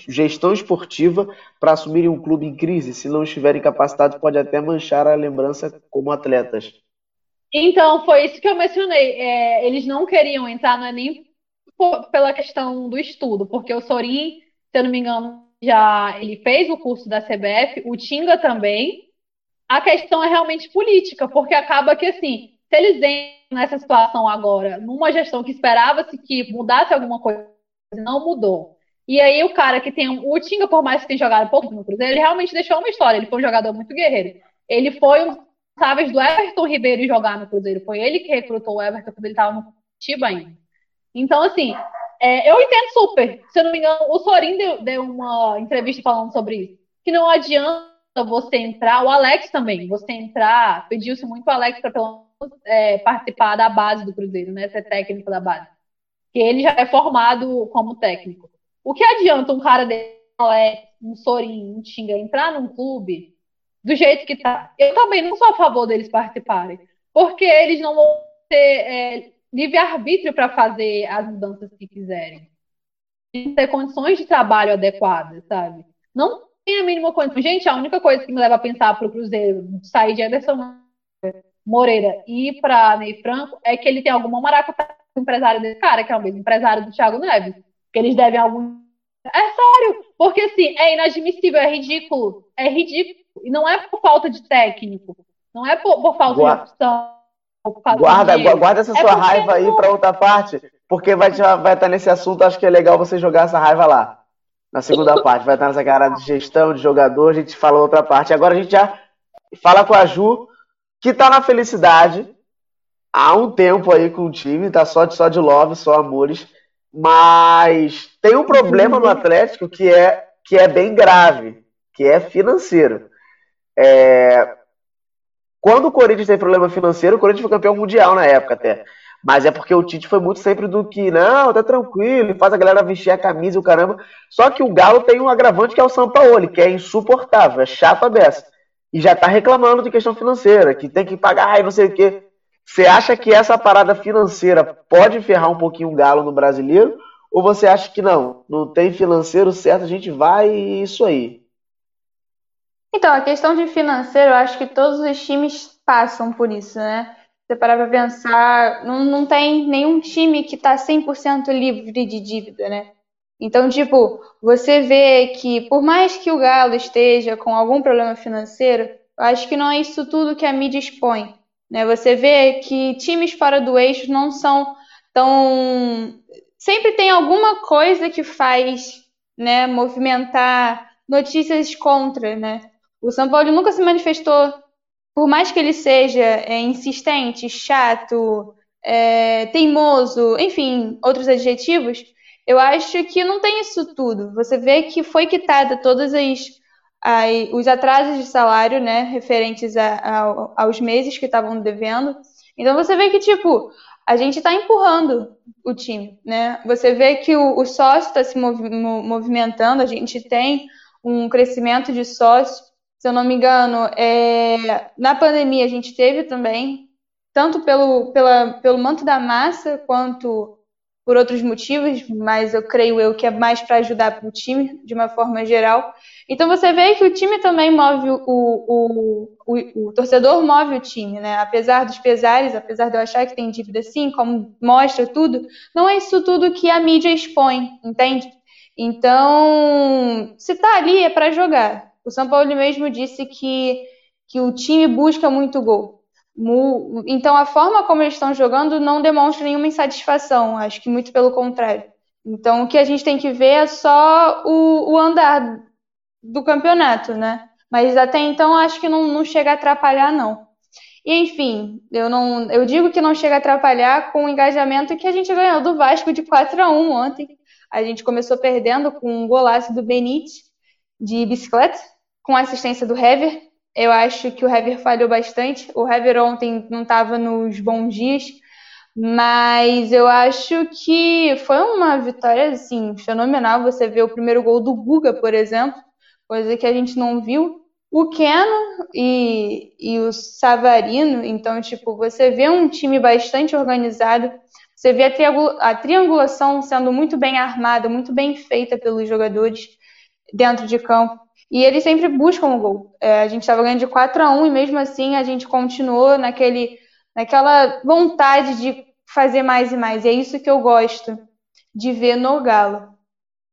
gestão esportiva para assumirem um clube em crise? Se não estiverem capacitados, pode até manchar a lembrança como atletas. Então, foi isso que eu mencionei. É, eles não queriam entrar, não é nem por, pela questão do estudo, porque o Sorin, se eu não me engano, já ele fez o curso da CBF, o Tinga também. A questão é realmente política, porque acaba que assim, se eles entram nessa situação agora, numa gestão que esperava-se que mudasse alguma coisa, não mudou. E aí o cara que tem. O Tinga, por mais que tenha jogado pouco no Cruzeiro, ele realmente deixou uma história. Ele foi um jogador muito guerreiro. Ele foi um sábios do Everton Ribeiro jogar no Cruzeiro. Foi ele que recrutou o Everton quando ele estava no Curitiba ainda. Então, assim, é, eu entendo super. Se eu não me engano, o Sorin deu, deu uma entrevista falando sobre isso. Que não adianta você entrar, o Alex também, você entrar, pediu-se muito o Alex para pelo é, participar da base do Cruzeiro, né? Ser técnico da base. Que ele já é formado como técnico. O que adianta um cara desse, um Sorin, um Tinga, entrar num clube do jeito que tá? Eu também não sou a favor deles participarem. Porque eles não vão ter é, livre-arbítrio para fazer as mudanças que quiserem. Tem ter condições de trabalho adequadas, sabe? Não tem a mínima condição. Gente, a única coisa que me leva a pensar para o Cruzeiro sair de Anderson Moreira e ir para Ney Franco é que ele tem alguma maracutaia com o empresário desse cara, que é o mesmo empresário do Thiago Neves. Que eles devem algum. É sério, porque assim, é inadmissível, é ridículo. É ridículo. E não é por falta de técnico, não é por, por falta guarda, de opção. Guarda, guarda essa é sua raiva aí para outra parte, porque vai, vai estar nesse assunto, acho que é legal você jogar essa raiva lá. Na segunda parte, vai estar nessa cara de gestão, de jogador, a gente fala outra parte. Agora a gente já fala com a Ju que tá na felicidade há um tempo aí com o time, tá só de, só de love, só amores, mas tem um problema no Atlético que é, que é bem grave, que é financeiro. É... Quando o Corinthians tem problema financeiro, o Corinthians foi campeão mundial na época até. Mas é porque o Tite foi muito sempre do que, não, tá tranquilo, faz a galera vestir a camisa e o caramba. Só que o Galo tem um agravante que é o São Paulo, que é insuportável, é chato a beça e já está reclamando de questão financeira, que tem que pagar e não sei o quê. Você acha que essa parada financeira pode ferrar um pouquinho o Galo no brasileiro? Ou você acha que não? Não tem financeiro certo, a gente vai e isso aí. Então, a questão de financeiro, eu acho que todos os times passam por isso, né? Você parar pra pensar, não, não tem nenhum time que tá 100% livre de dívida, né? Então, tipo, você vê que por mais que o Galo esteja com algum problema financeiro, acho que não é isso tudo que a mídia expõe. Né? Você vê que times fora do eixo não são tão. Sempre tem alguma coisa que faz né, movimentar notícias contra. Né? O São Paulo nunca se manifestou, por mais que ele seja é, insistente, chato, é, teimoso, enfim, outros adjetivos, eu acho que não tem isso tudo. Você vê que foi quitada todas as os atrasos de salário, né, referentes a, a, aos meses que estavam devendo. Então você vê que, tipo, a gente está empurrando o time, né? Você vê que o, o sócio está se movi movimentando, a gente tem um crescimento de sócio. Se eu não me engano, é, na pandemia a gente teve também, tanto pelo, pela, pelo manto da massa quanto por outros motivos, mas eu creio eu que é mais para ajudar o time de uma forma geral. Então você vê que o time também move o, o, o, o, torcedor move o time, né? Apesar dos pesares, apesar de eu achar que tem dívida sim, como mostra tudo, não é isso tudo que a mídia expõe, entende? Então, se tá ali é para jogar. O São Paulo mesmo disse que, que o time busca muito gol. Então, a forma como eles estão jogando não demonstra nenhuma insatisfação, acho que muito pelo contrário. Então, o que a gente tem que ver é só o, o andar do campeonato, né? Mas até então acho que não, não chega a atrapalhar, não. E enfim, eu não, eu digo que não chega a atrapalhar com o engajamento que a gente ganhou do Vasco de 4 a 1 ontem. A gente começou perdendo com um golaço do Benítez de bicicleta, com assistência do Hever. Eu acho que o Hever falhou bastante. O Hever ontem não estava nos bons dias, mas eu acho que foi uma vitória assim fenomenal. Você vê o primeiro gol do Guga, por exemplo, coisa que a gente não viu. O Keno e, e o Savarino, então, tipo, você vê um time bastante organizado, você vê a, triangulação sendo muito bem armada, muito bem feita pelos jogadores dentro de campo. E eles sempre buscam o gol. É, a gente estava ganhando de 4 a 1 e mesmo assim a gente continuou naquele, naquela vontade de fazer mais e mais. E é isso que eu gosto de ver no Galo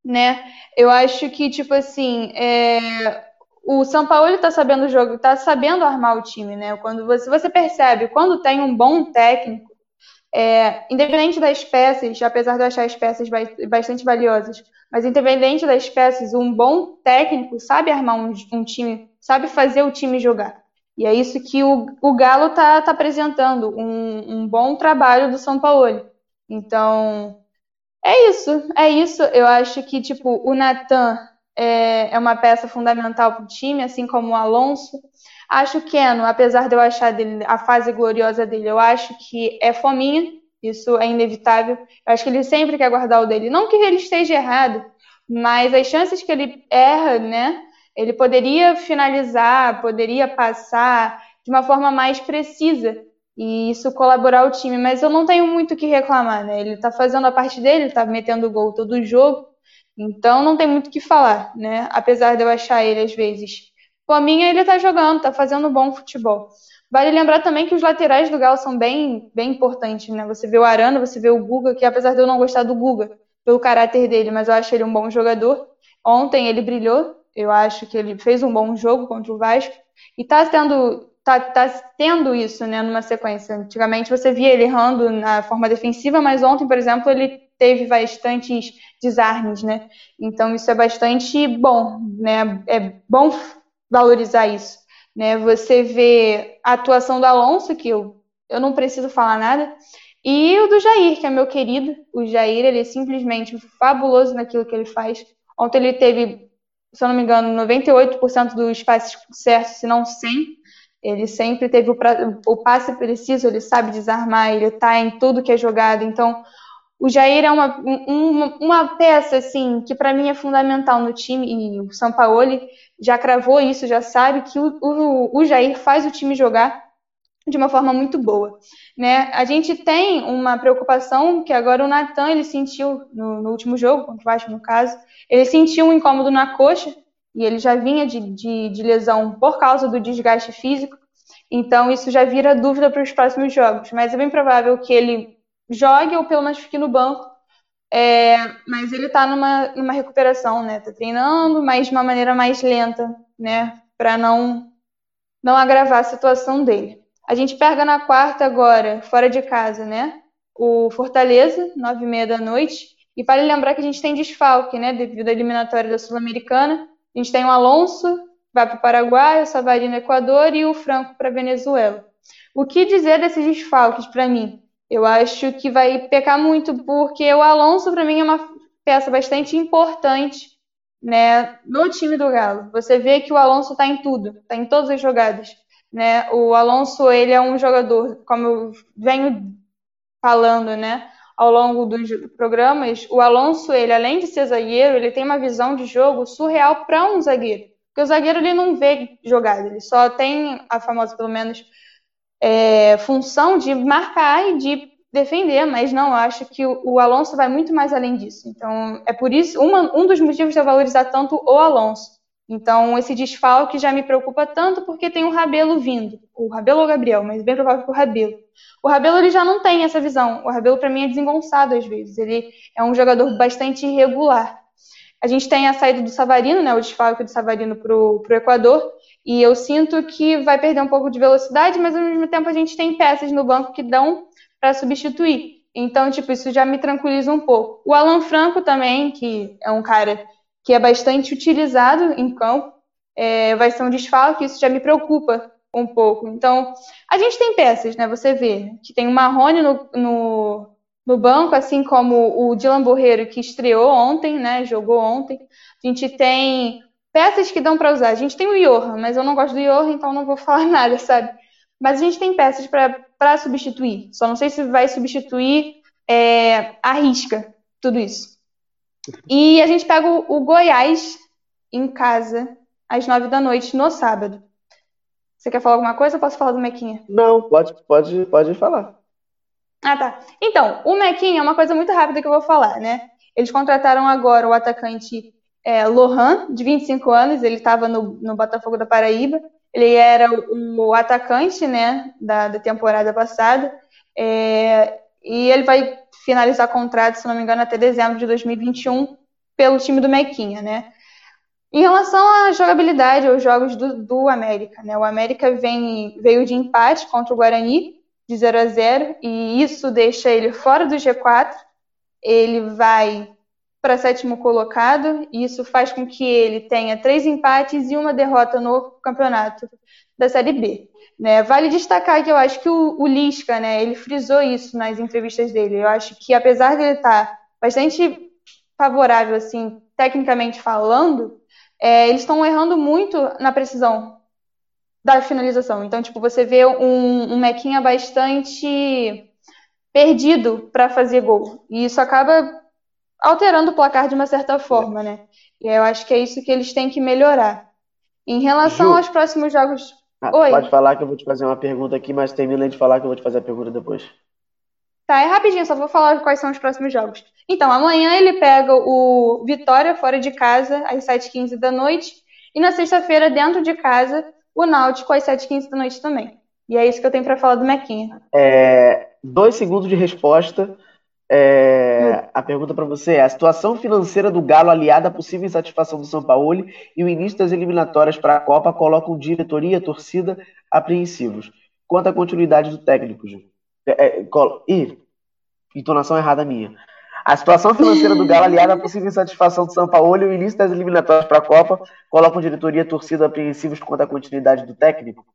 né? Eu acho que, tipo assim, é... o São Paulo está sabendo jogo, está sabendo armar o time, né? Quando você, você percebe, quando tem um bom técnico, é, independente das peças, apesar de eu achar as peças bastante valiosas, mas independente das peças, um bom técnico sabe armar um, um time, sabe fazer o time jogar. E é isso que o, o Galo está tá apresentando, um, um bom trabalho do São Paulo. Então, é isso, é isso. Eu acho que, tipo, o Natan é, é uma peça fundamental para o time, assim como o Alonso. Acho que Keno, apesar de eu achar dele, a fase gloriosa dele, eu acho que é fominha, isso é inevitável. Eu acho que ele sempre quer guardar o dele. Não que ele esteja errado, mas as chances que ele erra, né? Ele poderia finalizar, poderia passar de uma forma mais precisa e isso colaborar o time. Mas eu não tenho muito o que reclamar, né? Ele tá fazendo a parte dele, tá metendo gol todo jogo, então não tem muito o que falar, né? Apesar de eu achar ele às vezes. Fominha, ele tá jogando, tá fazendo bom futebol. Vale lembrar também que os laterais do Galo são bem, bem importantes, né? Você vê o Arana, você vê o Guga, que apesar de eu não gostar do Guga pelo caráter dele, mas eu acho ele um bom jogador. Ontem ele brilhou, eu acho que ele fez um bom jogo contra o Vasco e tá tendo tá, tá tendo isso, né, numa sequência. Antigamente você via ele errando na forma defensiva, mas ontem, por exemplo, ele teve bastantes desarmes, né? Então isso é bastante bom, né? É bom valorizar isso, né? Você vê a atuação do Alonso, que eu, eu não preciso falar nada, e o do Jair, que é meu querido. O Jair, ele é simplesmente fabuloso naquilo que ele faz. Ontem ele teve, se eu não me engano, 98% dos passes certos, se não 100%. Ele sempre teve o, o passe preciso, ele sabe desarmar, ele está em tudo que é jogado. Então, o Jair é uma, uma, uma peça assim que para mim é fundamental no time e o São Paulo já cravou isso, já sabe que o, o, o Jair faz o time jogar. de uma forma muito boa. Né? A gente tem uma preocupação que agora o Natan ele sentiu no, no, último jogo, contra o Vasco no caso, ele sentiu um incômodo na coxa e ele já vinha de, de, de lesão por causa do desgaste físico, então isso já vira dúvida para os próximos jogos. Mas é bem provável que ele jogue ou pelo menos fique no banco. É, mas ele está numa, numa recuperação, né? Tá treinando, mas de uma maneira mais lenta, né? Para não não agravar a situação dele. A gente pega na quarta agora, fora de casa, né? O Fortaleza, nove e meia da noite. E vale lembrar que a gente tem desfalque, né? Devido à eliminatória da Sul-Americana. A gente tem o Alonso, vai para o Paraguai, o Savarino Equador e o Franco para Venezuela. O que dizer desses desfalques para mim? Eu acho que vai pecar muito, porque o Alonso, para mim, é uma peça bastante importante né, no time do Galo. Você vê que o Alonso está em tudo, está em todas as jogadas. Né? O Alonso, ele é um jogador, como eu venho falando, né, ao longo dos programas, o Alonso, ele além de ser zagueiro, ele tem uma visão de jogo surreal para um zagueiro. Porque o zagueiro ele não vê jogada, ele só tem a famosa, pelo menos, é, função de marcar e de defender, mas não, acho que o, Alonso vai muito mais além disso. Então, é por isso, uma, um dos motivos de eu valorizar tanto o Alonso. Então, esse desfalque já me preocupa tanto porque tem o Rabelo vindo. O Rabelo ou Gabriel, mas bem provável que o Rabelo. O Rabelo ele já não tem essa visão. O Rabelo, para mim, é desengonçado às vezes. Ele é um jogador bastante irregular. A gente tem a saída do Savarino, né, o desfalque do Savarino para o Equador, e eu sinto que vai perder um pouco de velocidade, mas ao mesmo tempo a gente tem peças no banco que dão para substituir. Então, tipo, isso já me tranquiliza um pouco. O Alan Franco também, que é um cara que é bastante utilizado em campo, é, vai ser um desfalque, isso já me preocupa um pouco. Então, a gente tem peças, né? Você vê que tem o Marrone no, no, no banco, assim como o Dylan Borreiro, que estreou ontem, né? Jogou ontem. A gente tem peças que dão para usar. A gente tem o Johan, mas eu não gosto do Johan, então não vou falar nada, sabe? Mas a gente tem peças para substituir. Só não sei se vai substituir é, a risca tudo isso. E a gente pega o, o Goiás em casa às nove da noite no sábado. Você quer falar alguma coisa ou posso falar do Mequinha? Não, pode, pode, pode falar. Ah, tá. Então, o Mequinha é uma coisa muito rápida que eu vou falar, né? Eles contrataram agora o atacante é, Lohan, de 25 anos, ele estava no, no Botafogo da Paraíba. Ele era o, o atacante, né, da, da temporada passada. É, e ele vai finalizar contrato, se não me engano, até dezembro de 2021 pelo time do Mequinha, né? Em relação à jogabilidade, aos jogos do, do América, né? O América vem, veio de empate contra o Guarani, de 0 a 0, e isso deixa ele fora do G4. Ele vai para sétimo colocado, e isso faz com que ele tenha três empates e uma derrota no campeonato da Série B. Né? Vale destacar que eu acho que o, o Lisca, né, ele frisou isso nas entrevistas dele. Eu acho que apesar de ele estar bastante favorável, assim, tecnicamente falando, é, eles estão errando muito na precisão da finalização. Então, tipo, você vê um, um Mequinha bastante perdido para fazer gol. E isso acaba alterando o placar de uma certa forma, né? E eu acho que é isso que eles têm que melhorar. Em relação Ju, aos próximos jogos. Ah, Oi. Pode falar que eu vou te fazer uma pergunta aqui, mas termina de falar que eu vou te fazer a pergunta depois. Tá, é rapidinho, só vou falar quais são os próximos jogos. Então, amanhã ele pega o Vitória fora de casa, às 7h15 da noite. E na sexta-feira, dentro de casa, o Náutico às 7h15 da noite também. E é isso que eu tenho para falar do Mequinha. É, dois segundos de resposta. É, a pergunta para você é: a situação financeira do Galo aliada à possível insatisfação do São Paulo e o início das eliminatórias para a Copa colocam diretoria e torcida apreensivos. Quanto à continuidade do técnico, Ju? É, é, colo... Ih, entonação errada minha. A situação financeira do Galo aliada à possível insatisfação do São Paulo e o início das eliminatórias para a Copa colocam diretoria e torcida apreensivos quanto à continuidade do técnico?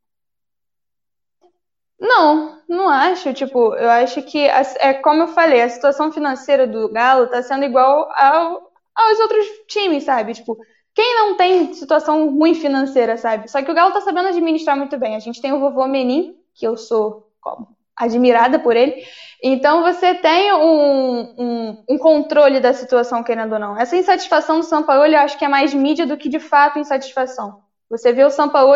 Não, não acho. Tipo, eu acho que, é como eu falei, a situação financeira do Galo tá sendo igual ao, aos outros times, sabe? Tipo, quem não tem situação ruim financeira, sabe? Só que o Galo tá sabendo administrar muito bem. A gente tem o vovô Menin, que eu sou como, admirada por ele. Então você tem um, um, um, controle da situação, querendo ou não. Essa insatisfação do São Paulo, eu acho que é mais mídia do que de fato insatisfação. Você vê o São Paulo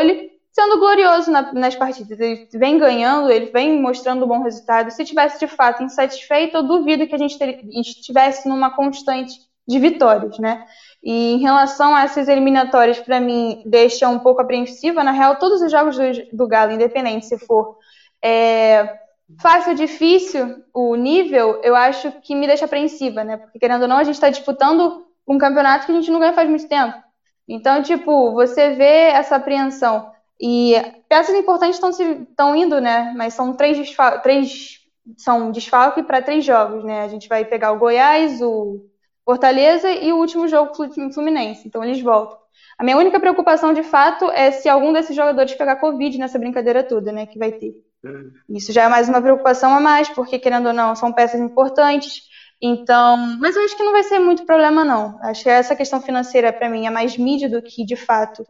sendo glorioso na, nas partidas. Ele vem ganhando, ele vem mostrando um bom resultado. Se tivesse de fato insatisfeito, eu duvido que a gente estivesse numa constante de vitórias, né? E em relação a essas eliminatórias, para mim, deixa um pouco apreensiva. Na real, todos os jogos do, do Galo, independente se for é, fácil ou difícil o nível, eu acho que me deixa apreensiva, né? Porque, querendo ou não, a gente está disputando um campeonato que a gente não ganha faz muito tempo. Então, tipo, você vê essa apreensão. E peças importantes estão indo, né? Mas são três, três são desfalque para três jogos, né? A gente vai pegar o Goiás, o Fortaleza e o último jogo Fluminense. Então eles voltam. A minha única preocupação, de fato, é se algum desses jogadores pegar Covid nessa brincadeira toda, né? Que vai ter. Isso já é mais uma preocupação a mais, porque, querendo ou não, são peças importantes. Então, mas eu acho que não vai ser muito problema, não. Acho que essa questão financeira, para mim, é mais mídia do que, de fato,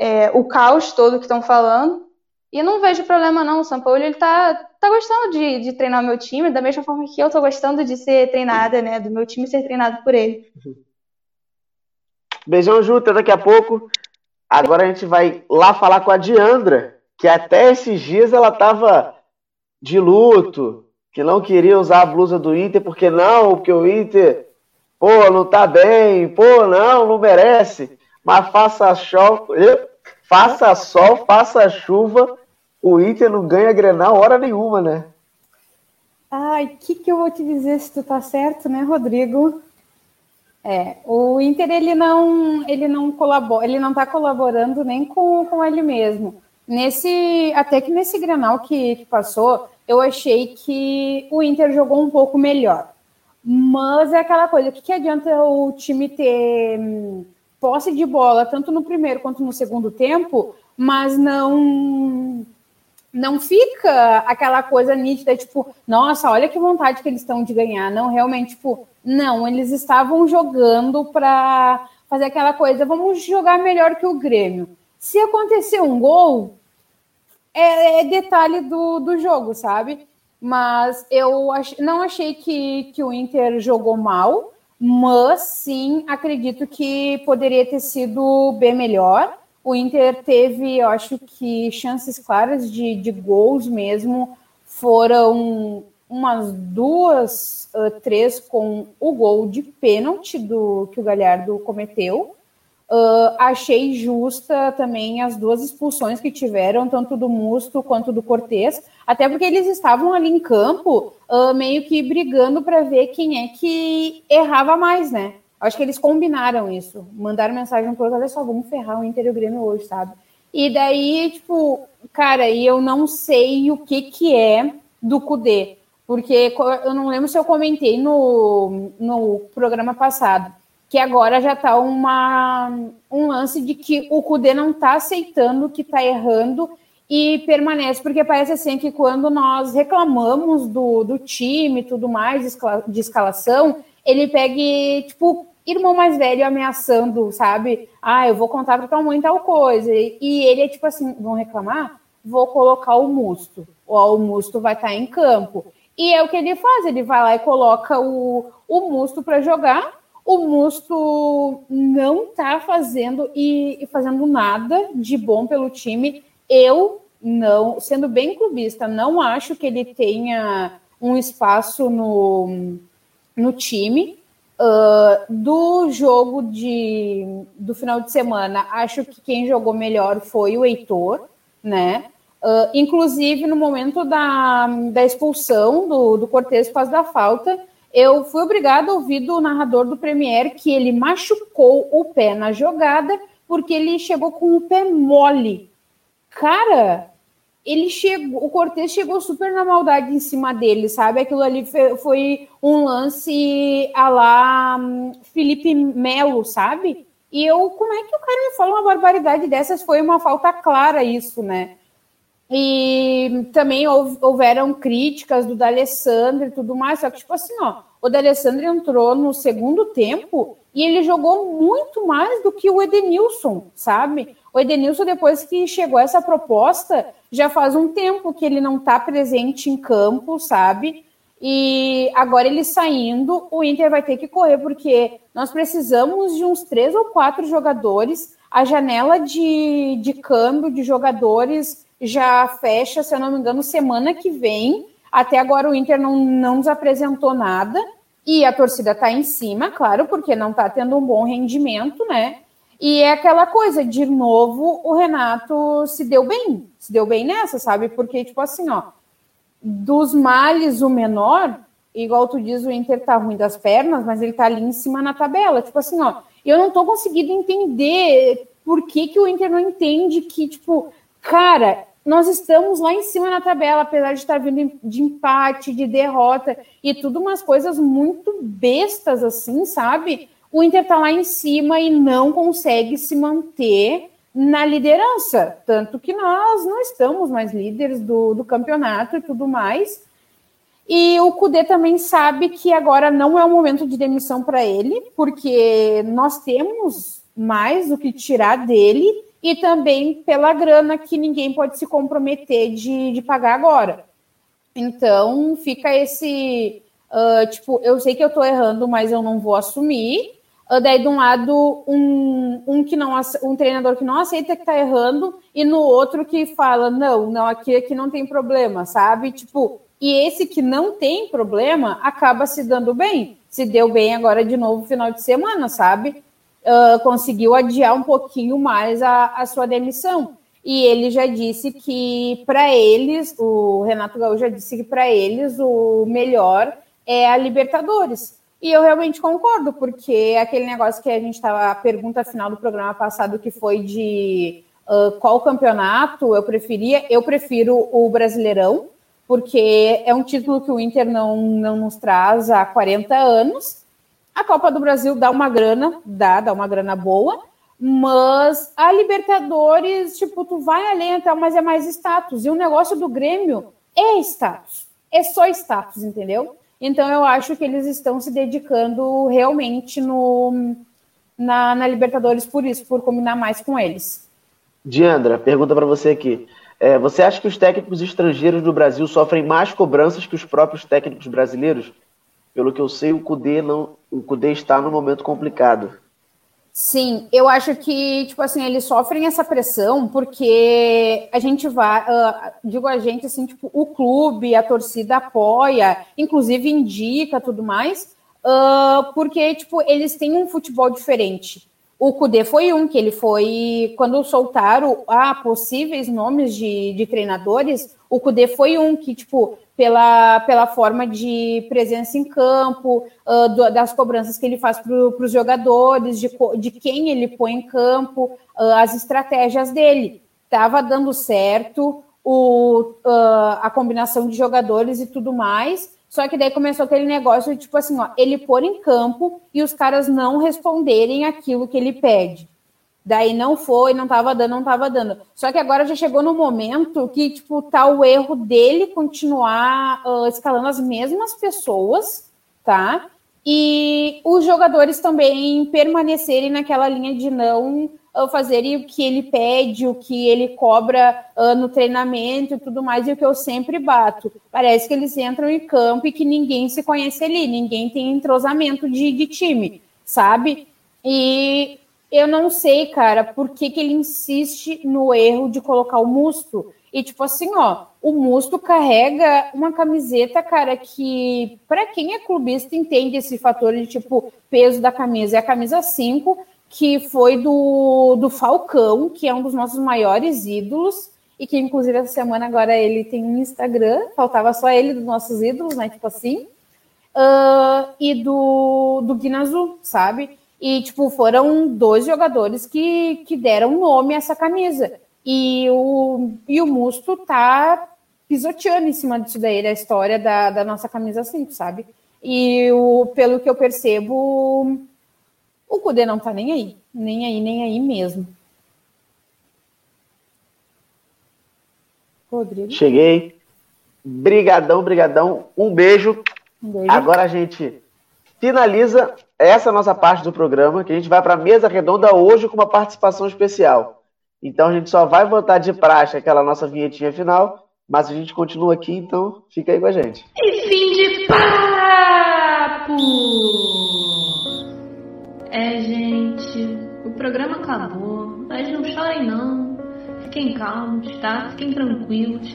é, o caos todo que estão falando. E não vejo problema não, o São Paulo ele tá, tá gostando de, de treinar o meu time, da mesma forma que eu tô gostando de ser treinada, né, do meu time ser treinado por ele. Beijão, Juta, daqui a pouco. Agora a gente vai lá falar com a Diandra, que até esses dias ela tava de luto, que não queria usar a blusa do Inter, porque não, porque o Inter, pô, não tá bem, pô, não, não merece. Mas faça show, faça sol, faça chuva, o Inter não ganha Grenal hora nenhuma, né? Ai, o que, que eu vou te dizer se tu tá certo, né, Rodrigo? É, o Inter ele não ele não colabora, ele não tá colaborando nem com, com ele mesmo. Nesse até que nesse Grenal que, que passou, eu achei que o Inter jogou um pouco melhor. Mas é aquela coisa, o que, que adianta o time ter hum, posse de bola, tanto no primeiro quanto no segundo tempo, mas não não fica aquela coisa nítida, tipo, nossa, olha que vontade que eles estão de ganhar. Não, realmente, tipo, não, eles estavam jogando para fazer aquela coisa, vamos jogar melhor que o Grêmio. Se acontecer um gol, é, é detalhe do, do jogo, sabe? Mas eu ach, não achei que, que o Inter jogou mal mas sim acredito que poderia ter sido bem melhor. O Inter teve, eu acho que, chances claras de, de gols mesmo. Foram umas duas, três com o gol de pênalti do que o Galhardo cometeu. Uh, achei justa também as duas expulsões que tiveram, tanto do Musto quanto do Cortez, até porque eles estavam ali em campo uh, meio que brigando para ver quem é que errava mais, né? Acho que eles combinaram isso, mandaram mensagem para olha só, vamos ferrar o Inter e o Grêmio hoje, sabe? E daí, tipo, cara, e eu não sei o que que é do Cudê, porque eu não lembro se eu comentei no, no programa passado, que agora já está um lance de que o Cudê não está aceitando que está errando e permanece, porque parece assim que quando nós reclamamos do, do time e tudo mais, de escalação, ele pega e, tipo, irmão mais velho ameaçando, sabe? Ah, eu vou contar para tua mãe tal coisa. E ele é tipo assim, vão reclamar? Vou colocar o Musto. Ou o Musto vai estar tá em campo. E é o que ele faz, ele vai lá e coloca o, o Musto para jogar, o Musto não tá fazendo e, fazendo nada de bom pelo time. Eu não, sendo bem clubista, não acho que ele tenha um espaço no, no time. Uh, do jogo de, do final de semana, acho que quem jogou melhor foi o Heitor, né? Uh, inclusive, no momento da, da expulsão do, do Cortez por causa da falta, eu fui obrigada a ouvir do narrador do Premier que ele machucou o pé na jogada porque ele chegou com o pé mole. Cara, ele chegou, o Cortez chegou super na maldade em cima dele, sabe? Aquilo ali foi um lance a lá hum, Felipe Melo, sabe? E eu, como é que o cara me fala uma barbaridade dessas? Foi uma falta clara isso, né? E também houveram críticas do D'Alessandro e tudo mais, só que, tipo assim, ó, o D'Alessandro entrou no segundo tempo e ele jogou muito mais do que o Edenilson, sabe? O Edenilson, depois que chegou essa proposta, já faz um tempo que ele não está presente em campo, sabe? E agora ele saindo, o Inter vai ter que correr, porque nós precisamos de uns três ou quatro jogadores a janela de, de câmbio de jogadores já fecha, se eu não me engano, semana que vem. Até agora o Inter não, não nos apresentou nada. E a torcida está em cima, claro, porque não está tendo um bom rendimento, né? E é aquela coisa, de novo, o Renato se deu bem, se deu bem nessa, sabe? Porque, tipo assim, ó, dos males o menor, igual tu diz, o Inter tá ruim das pernas, mas ele tá ali em cima na tabela. Tipo assim, ó, eu não tô conseguindo entender por que, que o Inter não entende que, tipo, cara, nós estamos lá em cima na tabela, apesar de estar vindo de empate, de derrota e tudo umas coisas muito bestas assim, sabe? O Inter tá lá em cima e não consegue se manter na liderança, tanto que nós não estamos mais líderes do, do campeonato e tudo mais. E o Cudê também sabe que agora não é o momento de demissão para ele, porque nós temos mais o que tirar dele e também pela grana que ninguém pode se comprometer de, de pagar agora. Então fica esse uh, tipo, eu sei que eu estou errando, mas eu não vou assumir. Daí, de um lado, um, um, que não, um treinador que não aceita que está errando, e no outro que fala: não, não, aqui, aqui não tem problema, sabe? Tipo, e esse que não tem problema acaba se dando bem. Se deu bem agora de novo final de semana, sabe? uh, conseguiu adiar um pouquinho mais a, a sua demissão. E ele já disse que para eles, o Renato Gaúcho já disse que para eles o melhor é a Libertadores. E eu realmente concordo, porque aquele negócio que a gente estava, a pergunta final do programa passado, que foi de uh, qual campeonato eu preferia, eu prefiro o Brasileirão, porque é um título que o Inter não, não nos traz há 40 anos. A Copa do Brasil dá uma grana, dá, dá uma grana boa, mas a Libertadores, tipo, tu vai além até, mas é mais status. E o negócio do Grêmio é status. É só status, entendeu? Então eu acho que eles estão se dedicando realmente no, na, na Libertadores por isso, por combinar mais com eles. Diandra, pergunta para você aqui. É, você acha que os técnicos estrangeiros do Brasil sofrem mais cobranças que os próprios técnicos brasileiros? Pelo que eu sei, o Cudê não, o Cudê está no momento complicado. Sim, eu acho que, tipo assim, eles sofrem essa pressão porque a gente vai, uh, digo a gente assim, tipo, o clube, a torcida apoia, inclusive indica tudo mais, uh, porque, tipo, eles têm um futebol diferente. O Cudê foi um que ele foi, quando soltaram ah, possíveis nomes de, de treinadores, o Cudê foi um que, tipo, pela, pela forma de presença em campo, uh, do, das cobranças que ele faz para os jogadores, de, de quem ele põe em campo, uh, as estratégias dele. Estava dando certo o, uh, a combinação de jogadores e tudo mais. Só que daí começou aquele negócio tipo assim, ó, ele pôr em campo e os caras não responderem aquilo que ele pede. Daí não foi, não tava dando, não tava dando. Só que agora já chegou no momento que, tipo, tá o erro dele continuar uh, escalando as mesmas pessoas, tá? E os jogadores também permanecerem naquela linha de não uh, fazerem o que ele pede, o que ele cobra uh, no treinamento e tudo mais, e o que eu sempre bato. Parece que eles entram em campo e que ninguém se conhece ali, ninguém tem entrosamento de, de time, sabe? E eu não sei, cara, por que, que ele insiste no erro de colocar o Musto. E, tipo assim, ó, o Musto carrega uma camiseta, cara, que, para quem é clubista, entende esse fator de, tipo, peso da camisa. É a camisa 5, que foi do, do Falcão, que é um dos nossos maiores ídolos. E que, inclusive, essa semana agora ele tem um Instagram. Faltava só ele dos nossos ídolos, né? Tipo assim. Uh, e do, do Guinazu, sabe? E, tipo, foram dois jogadores que, que deram nome a essa camisa. E o, e o Musto tá pisoteando em cima disso daí, da história da, da nossa camisa 5, sabe? E o, pelo que eu percebo, o Kudê não tá nem aí. Nem aí, nem aí mesmo. Rodrigo. Cheguei. Brigadão, brigadão. Um beijo. Um beijo. Agora a gente finaliza essa nossa parte do programa, que a gente vai para a mesa redonda hoje com uma participação especial. Então a gente só vai voltar de praxe aquela nossa vinhetinha final, mas a gente continua aqui, então fica aí com a gente. E fim de papo! É, gente, o programa acabou. mas não chorem não. Fiquem calmos, tá? Fiquem tranquilos.